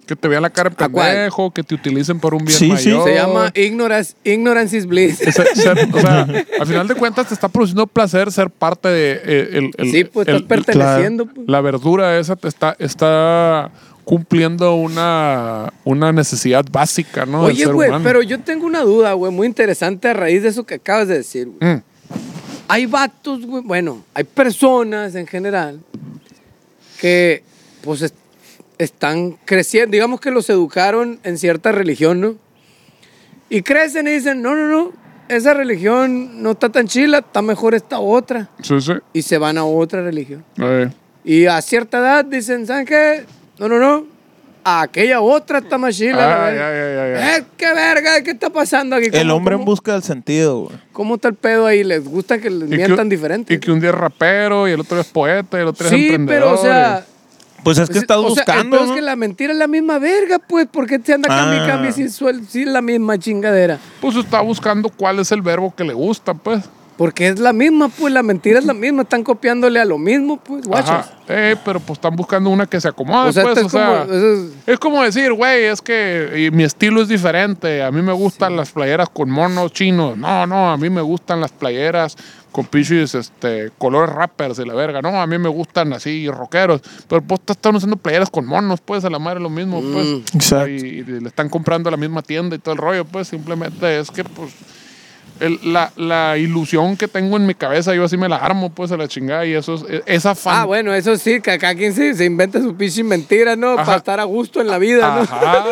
Que te vean la cara pendejo, que te utilicen por un bien Sí, sí. mayor. Se llama ignorance, ignorance is bliss. O sea, al final de cuentas te está produciendo placer ser parte de eh, el, el- sí, pues el- estás perteneciendo. pues. la verdura esa te está, está cumpliendo una, una necesidad básica, ¿no? Oye, güey, pero yo tengo una duda, güey, muy interesante a raíz de eso que acabas de decir. güey. Mm. Hay vatos, güey, bueno, hay personas en general que, pues, están creciendo, digamos que los educaron en cierta religión, ¿no? Y crecen y dicen, no, no, no, esa religión no está tan chila, está mejor esta otra. Sí, sí. Y se van a otra religión. Eh, Y a cierta edad dicen, ¿saben qué? No, no, no. Aquella otra está más chila. la Ah, verga". ya, ya, ya, ya. Eh, ¿Qué verga? ¿Qué está pasando aquí? El ¿Cómo- hombre en busca del sentido, güey. ¿Cómo está el pedo ahí? ¿Les gusta que les mientan diferente? Y que un día es rapero y el otro es poeta y el otro es Sí, emprendedor. pero o sea... Pues es que estás o sea, buscando, entonces ¿no? que la mentira es la misma verga, pues. ¿Por qué te anda cambie y Ah. cambie si, suel- si es la misma chingadera? Pues está buscando cuál es el verbo que le gusta, pues. Porque es la misma, pues la mentira es la misma, están copiándole a lo mismo, pues, guachos. Ajá. Eh, pero pues están buscando una que se acomode, O sea, pues, o es sea, como- es- es como decir, güey, es que mi estilo es diferente. A mí me gustan las playeras con monos chinos. No, no, a mí me gustan las playeras con pichis, este, colores rappers y la verga. No, a mí me gustan así, rockeros. Pero pues están usando playeras con monos, pues, a la madre lo mismo, pues. Exacto. Y, y le están comprando a la misma tienda y todo el rollo, pues, simplemente es que, pues, el- la, la ilusión que tengo en mi cabeza, yo así me la armo, pues, a la chingada. Y eso es, esa fan... Ah, bueno, eso sí, que acá quien se, se inventa su pinche mentira, ¿no? Ajá. Para estar a gusto en la vida, ¿no? Ajá.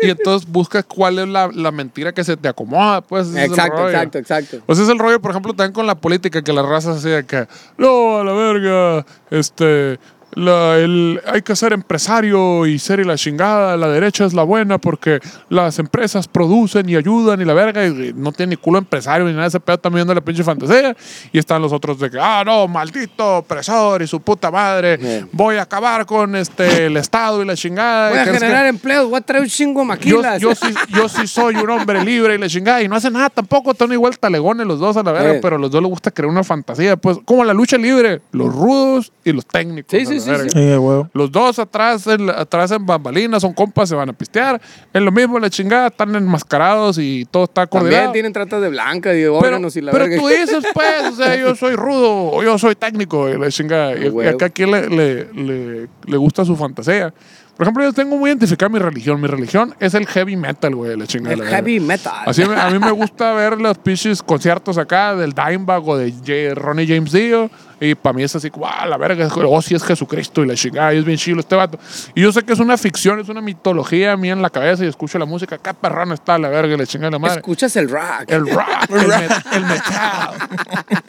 Y entonces buscas cuál es la, la mentira que se te acomoda, pues. Exacto, exacto, exacto. Pues es el rollo, por ejemplo, también con la política, que la raza así de que, no, a la verga, este, la- el, hay que ser empresario y ser y la chingada, la derecha es la buena porque las empresas producen y ayudan y la verga, y no tiene ni culo empresario ni nada de ese pedo, también viendo la pinche fantasía. Y están los otros de que, ah, no, maldito opresor y su puta madre, Bien. voy a acabar con este, el Estado y la chingada. Voy a es que- generar empleos, voy a traer un chingo de yo, maquilas. yo, sí, yo sí soy un hombre libre y la chingada. Y no hace nada tampoco. Están igual talegones los dos a la verga. Eh. Pero a los dos les gusta crear una fantasía. Pues como la lucha libre. Los rudos y los técnicos. Sí, sí, la sí, verga. Sí, de huevo. Los dos atrás en, atrás en bambalinas, son compas, se van a pistear. Es lo mismo la chingada. Están enmascarados y todo está También coordinado. tienen tratas de blanca y de Pero, órganos y la pero verga. tú dices, pues, o sea, yo soy rudo o yo soy técnico y la chingada. Y, acá a quien le, le, le, le gusta su fantasía. Por ejemplo, yo tengo muy identificada mi religión. Mi religión es el heavy metal, güey, la chingada. El la verga. heavy metal. Así a mí me gusta ver los pinches conciertos acá del Dimebag o de J- Ronnie James Dio. Y para mí es así, como, ah, la verga, oh, sí es Jesucristo y la chingada, y es bien chilo este vato. Y yo sé que es una ficción, es una mitología mía en la cabeza y escucho la música, qué perrón está la verga y la chingada de la madre. Escuchas el rock. El rock, el, me- el metal.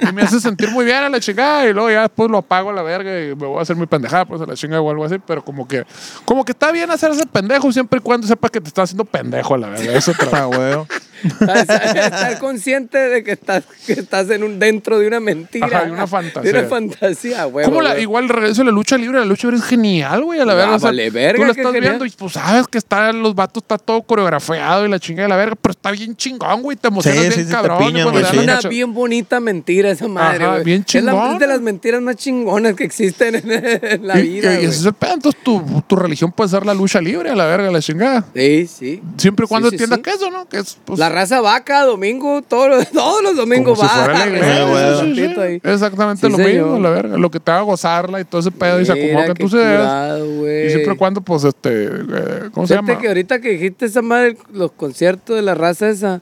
Y me hace sentir muy bien a la chingada. Y luego ya después lo apago a la verga y me voy a hacer mi pendejada, pues a la chingada o algo así. Pero como que, como que está bien hacerse pendejo siempre y cuando sepas que te estás haciendo pendejo a la verga. Eso te Ah, huevo. Estar, estar consciente de que estás, que estás en un, dentro de una mentira. Ajá, de una fantasía. De una fantasía, güey. Como la, igual el regreso de la lucha libre, la lucha libre es genial, güey, a la verga. o sea, vale, verga, tú qué estás genial. viendo y pues sabes que están los vatos, está todo coreografiado y la chingada de la verga, pero está bien chingón, güey, te emocionas Sí, bien sí, cabrón. piñan, güey, Es sí. la una bien bonita mentira esa madre, Ajá, güey. bien Es la- chingón. Es de las mentiras más chingonas que existen en, en la y, vida, y- y güey. ese es el pedo, entonces tu, tu religión puede ser la lucha libre, a la verga, la chingada. Sí, sí. Siempre y cuando Sí, sí, entienda sí. que eso, ¿no? Que es, pues, La raza va cada domingo, todos los, todos los domingos como si va. fuera la sí, sí. Exactamente Sí, lo señor. mismo, la verga. Lo que te haga gozarla y todo ese pedo y se tú seas. curado, güey. Y siempre y cuando, pues, este, eh, ¿cómo se Fíjate llama? que ahorita que dijiste esa madre, los conciertos de la raza esa,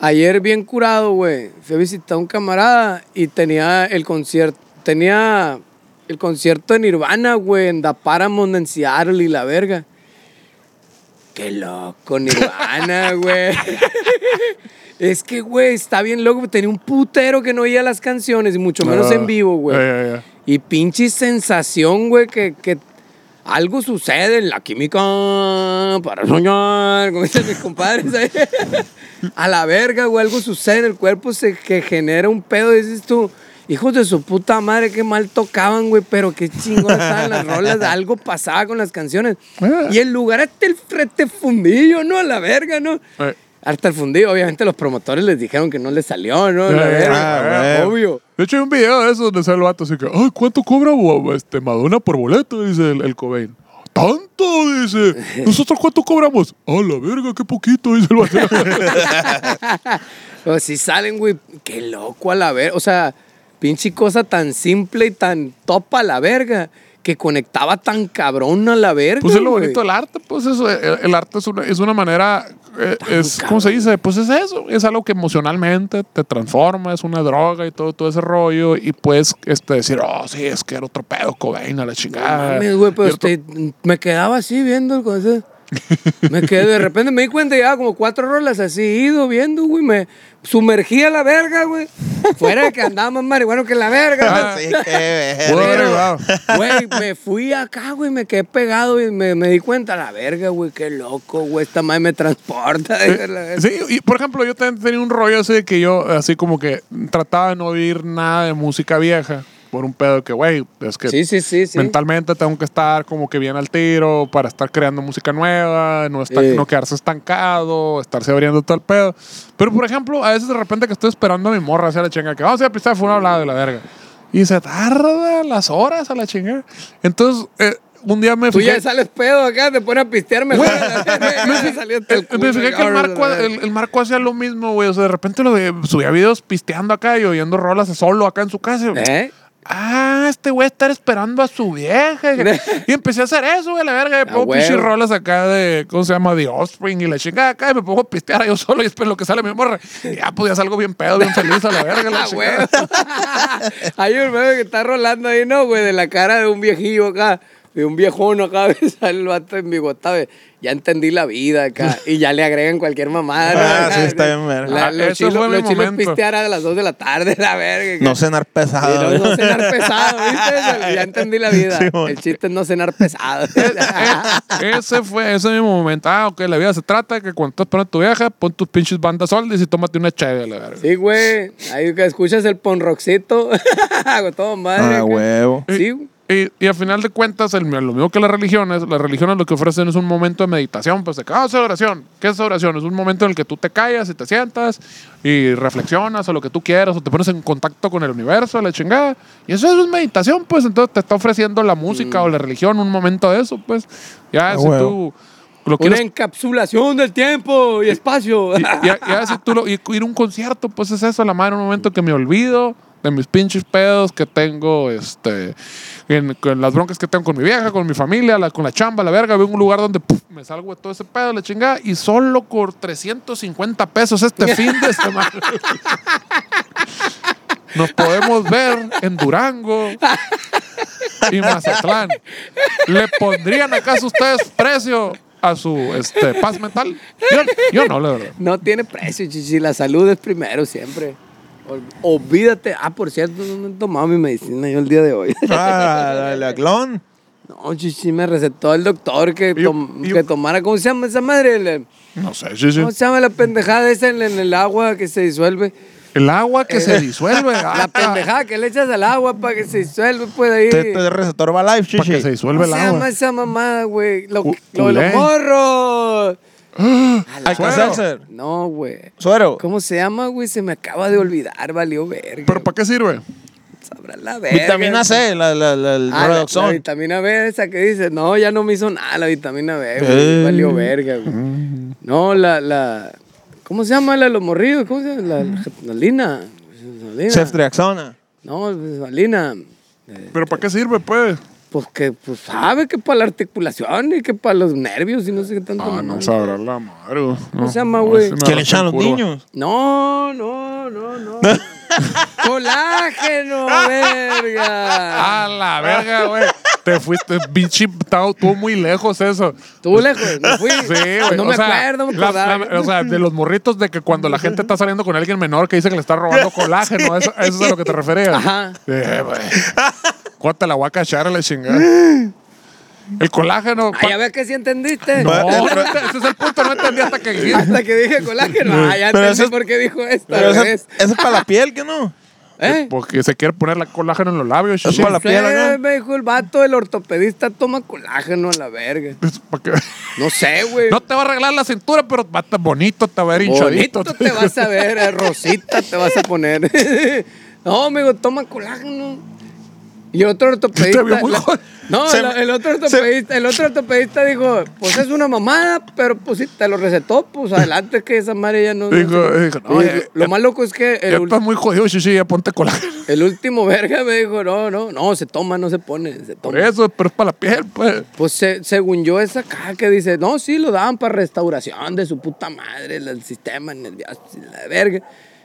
ayer bien curado, güey. Fui a visitar a un camarada y tenía el concierto, tenía el concierto de Nirvana, güey, en Da Paramount, en Seattle y la verga. Qué loco, Nirvana, güey. es que, güey, está bien loco. Tenía un putero que no oía las canciones, y mucho menos Ah, en vivo, güey. Y pinche sensación, güey, que, que algo sucede en la química para soñar, como dicen mis compadres. ahí. A la verga, güey, algo sucede en el cuerpo se, que genera un pedo. Dices tú, hijos de su puta madre, qué mal tocaban, güey, pero qué chingón estaban las rolas. Algo pasaba con las canciones. Ah. Y el lugar hasta el frente fundillo, ¿no? A la verga, ¿no? Eh. Hasta el fundillo, obviamente los promotores les dijeron que no les salió, ¿no? La ya, verga, ya. obvio. De hecho, hay un video de eso donde sale el vato así que, ay, ¿cuánto cobra este, Madonna por boleto? Dice el, el Cobain. ¿Tanto? Dice. ¿Nosotros cuánto cobramos? A la verga, qué poquito, dice el vato. Pero si salen, güey, qué loco a la verga. O sea, pinche cosa tan simple y tan topa la verga que conectaba tan cabrón a la verga. Pues es lo bonito del arte, pues eso, el, el arte es una, es una manera, eh, es, ¿cómo se dice? Pues es eso, es algo que emocionalmente te transforma, es una droga y todo, todo ese rollo, y puedes este, decir, oh, sí, es que era otro pedo, Cobain, a la chingada. Mames, güey, pero este, me quedaba así viendo el concierto. Me quedé, de repente me di cuenta, ya como cuatro rolas así, ido viendo, güey, me sumergí a la verga, güey. Fuera de que andaba más marihuano que la verga. Así que. Güey, me fui acá, güey, me quedé pegado y me, me di cuenta, la verga, güey, qué loco, güey, esta madre me transporta. verga. Sí, y por ejemplo, yo también tenía un rollo así de que yo, así como que trataba de no oír nada de música vieja. Por un pedo que, güey, es que Sí, sí, sí, mentalmente tengo que estar como que bien al tiro para estar creando música nueva, no, estar, no quedarse estancado, estarse abriendo todo el pedo. Pero, por ejemplo, a veces de repente que estoy esperando a mi morra hacia la chinga, que vamos a ir a pisar, fue un hablado de la verga. Y se tarda las horas a la chingada. Entonces, eh, un día me Tú fijé... ya sales pedo acá, te pones a pistear mejor. me me fijé- el eh, me fijé que el Marco, el, el Marco hacía lo mismo, güey. O sea, de repente lo de, subía videos pisteando acá y oyendo rolas solo acá en su casa. güey. ¿Eh? Ah, este güey estar esperando a su vieja. y empecé a hacer eso, güey, la verga. Me pongo pinches rolas acá de, ¿cómo se llama? De Offspring y la chingada acá. Y me pongo a pistear yo solo y espero lo que sale mi morra. Y ya, pues ya salgo bien pedo, bien feliz a la verga. La Ah, chingada. Hay un meme que está rolando ahí, ¿no, güey? De la cara de un viejillo acá, de un viejón acá, sale el vato en bigotado. Ya entendí la vida acá. Y ya le agregan cualquier mamada. Ah, sí, está bien, verga. La, Ah, los ese chilos, fue mi los chilos momento. pistear a las 2 de la tarde, la verga. No cenar Sí, pesado. no, no cenar pesado, ¿viste? Ya entendí la vida. Sí, el chiste es no cenar pesado. Ese fue ese mismo momento. Ah, ok, la vida se trata de que cuando estás esperando tu vieja, pon tus pinches bandas soldes y tómate una chévere, la verga. Sí, güey. Ahí que escuchas el ponroxito. Hago todo madre. Ah, acá. huevo. Sí, güey. Y, y al final de cuentas, el- lo mismo que las religiones, las religiones lo que ofrecen es un momento de meditación, pues de que, ah, es oración. ¿Qué es oración? Es un momento en el que tú te callas y te sientas y reflexionas o lo que tú quieras o te pones en contacto con el universo, la chingada. Y eso es meditación, pues entonces te está ofreciendo la música o la religión un momento de eso, pues. Ya, Ah, si huevo. tú lo Una quieres encapsulación del tiempo y espacio. y, y- y a veces tú lo- y ir a un concierto, pues es eso, la madre, un momento que me olvido de mis pinches pedos que tengo, este, en, las broncas que tengo con mi vieja, con mi familia, la- con la chamba, la verga, veo un lugar donde puf, me salgo de todo ese pedo, la chingada, y solo por 350 pesos este fin de semana. Nos podemos ver en Durango y Mazatlán. ¿Le pondrían acaso ustedes precio a su este, paz mental? Yo, yo no, la verdad. No tiene precio, chichi. La salud es primero siempre. Ol- Olvídate. Ah, por cierto, no me he tomado mi medicina yo el día de hoy. Ah, la, la clon. No, chichi, me recetó el doctor que, Yo- tom- yo- que tomara, ¿cómo se llama esa madre? El- No sé, sí, sí. ¿Cómo se llama la pendejada esa en, en el agua que se disuelve? El agua que se disuelve. ah, La pendejada que le echas al agua para que se disuelve, pues ahí. Te, te receptor va live, Para que se chichi. disuelve ¿Cómo el se llama agua. esa mamada, güey? Lo, Cu- lo de los morros. Hacer. No, güey. Suero. ¿Cómo se llama, güey? Se me acaba de olvidar, valió verga. ¿Pero para qué sirve? Sabrá la verga. Vitamina C, la, la, la, el Ah, la, vitamina B esa que dice, no, ya no me hizo nada la vitamina B, güey. Eh. Valió verga, güey. No, la, la, ¿cómo se llama la de los morridos? ¿Cómo se llama? La, la, lina. Ceftriaxona. No, la lina. Eh, ¿Pero para qué sirve, pues? Pues que, pues sabe que para la articulación y que para los nervios y no sé qué tanto. Ah, no sabrá la madre. güey. ¿Cómo No, se llama, no, güey? ¿Qué le echan a los niños? No, no, no, no. Colágeno, verga. A la verga, güey. Te fuiste, bichi, estaba- estuvo muy lejos eso. Estuvo lejos, me fui. Sí, güey. No o me sea, acuerdo, me la- acordaba. la- o sea, de los morritos de que cuando la gente está saliendo con alguien menor que dice que le está robando colágeno, eso, eso es a lo que te referías. Ajá. Eh, güey. ¿Cuánto la voy a cachar a la chingada? El colágeno. Ah, ya ves que sí entendiste. No, no ese es el punto, no entendí hasta que dijiste. Hasta que dije colágeno. Ah, ya Pero entendí eso es- por qué dijo esto. Eso, es para la piel, ¿qué no? ¿Eh? Porque se quiere poner la colágeno en los labios. Es para la piel, acá. me dijo el vato, el ortopedista toma colágeno a la verga. No sé, güey. No te va a arreglar la cintura, pero va a estar bonito, te va a ver hinchadito. Bonito te vas a ver, eh, rosita te vas a poner. no, amigo, toma colágeno. Y otro ortopedista. La- no, Se me- el otro ortopedista, el otro ortopedista dijo, pues es una mamada, pero pues si te lo recetó, pues adelante que esa madre ya no. dijo, no, ya- lo ya- más loco es que el, estás muy jodido, chichi, ya ponte colágeno. el último verga me dijo, no, no, no, se toma, no se pone, se Por toma. eso, pero es para la piel, pues. Pues se- según yo, esa acá que dice, no, sí, lo daban para restauración de su puta madre, el, el sistema nervioso, la verga.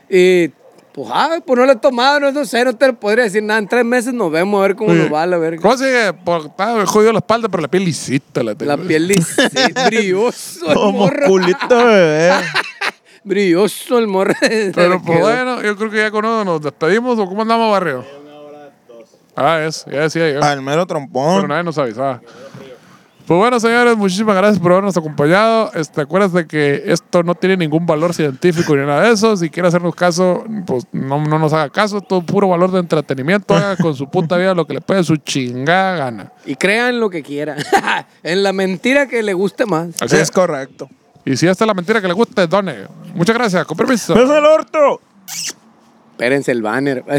Y pues, ah, pues no lo he tomado, no, no sé, no te lo podría decir nada. En tres meses nos vemos a ver cómo nos va la verga. ¿Cómo sigue? Por, está jodido la espalda, pero la piel lisita la tengo. La piel lisita, brilloso el Como morro. culito bebé. Brilloso el morro. Pero pues Quedó. bueno, yo creo que ya con uno nos despedimos o cómo andamos, barrio. Ah, es, ya decía yo. Al mero Pero trompón. nadie nos avisaba. Pues bueno, señores, muchísimas gracias por habernos acompañado. Este, acuérdate que esto no tiene ningún valor científico ni nada de eso. Si quiere hacernos caso, pues no, no nos haga caso. Todo puro valor de entretenimiento. Haga con su puta vida lo que le puede su chingada gana. Y crean lo que quieran. en la mentira que le guste más. Así es es. correcto. Y si esta es la mentira que le guste, done. Muchas gracias. Con permiso. ¡Es el orto! Espérense el banner.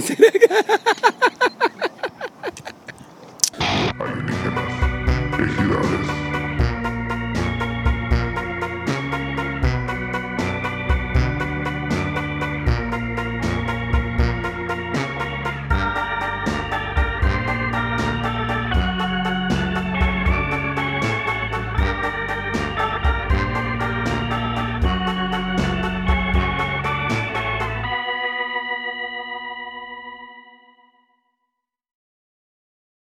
felicidades.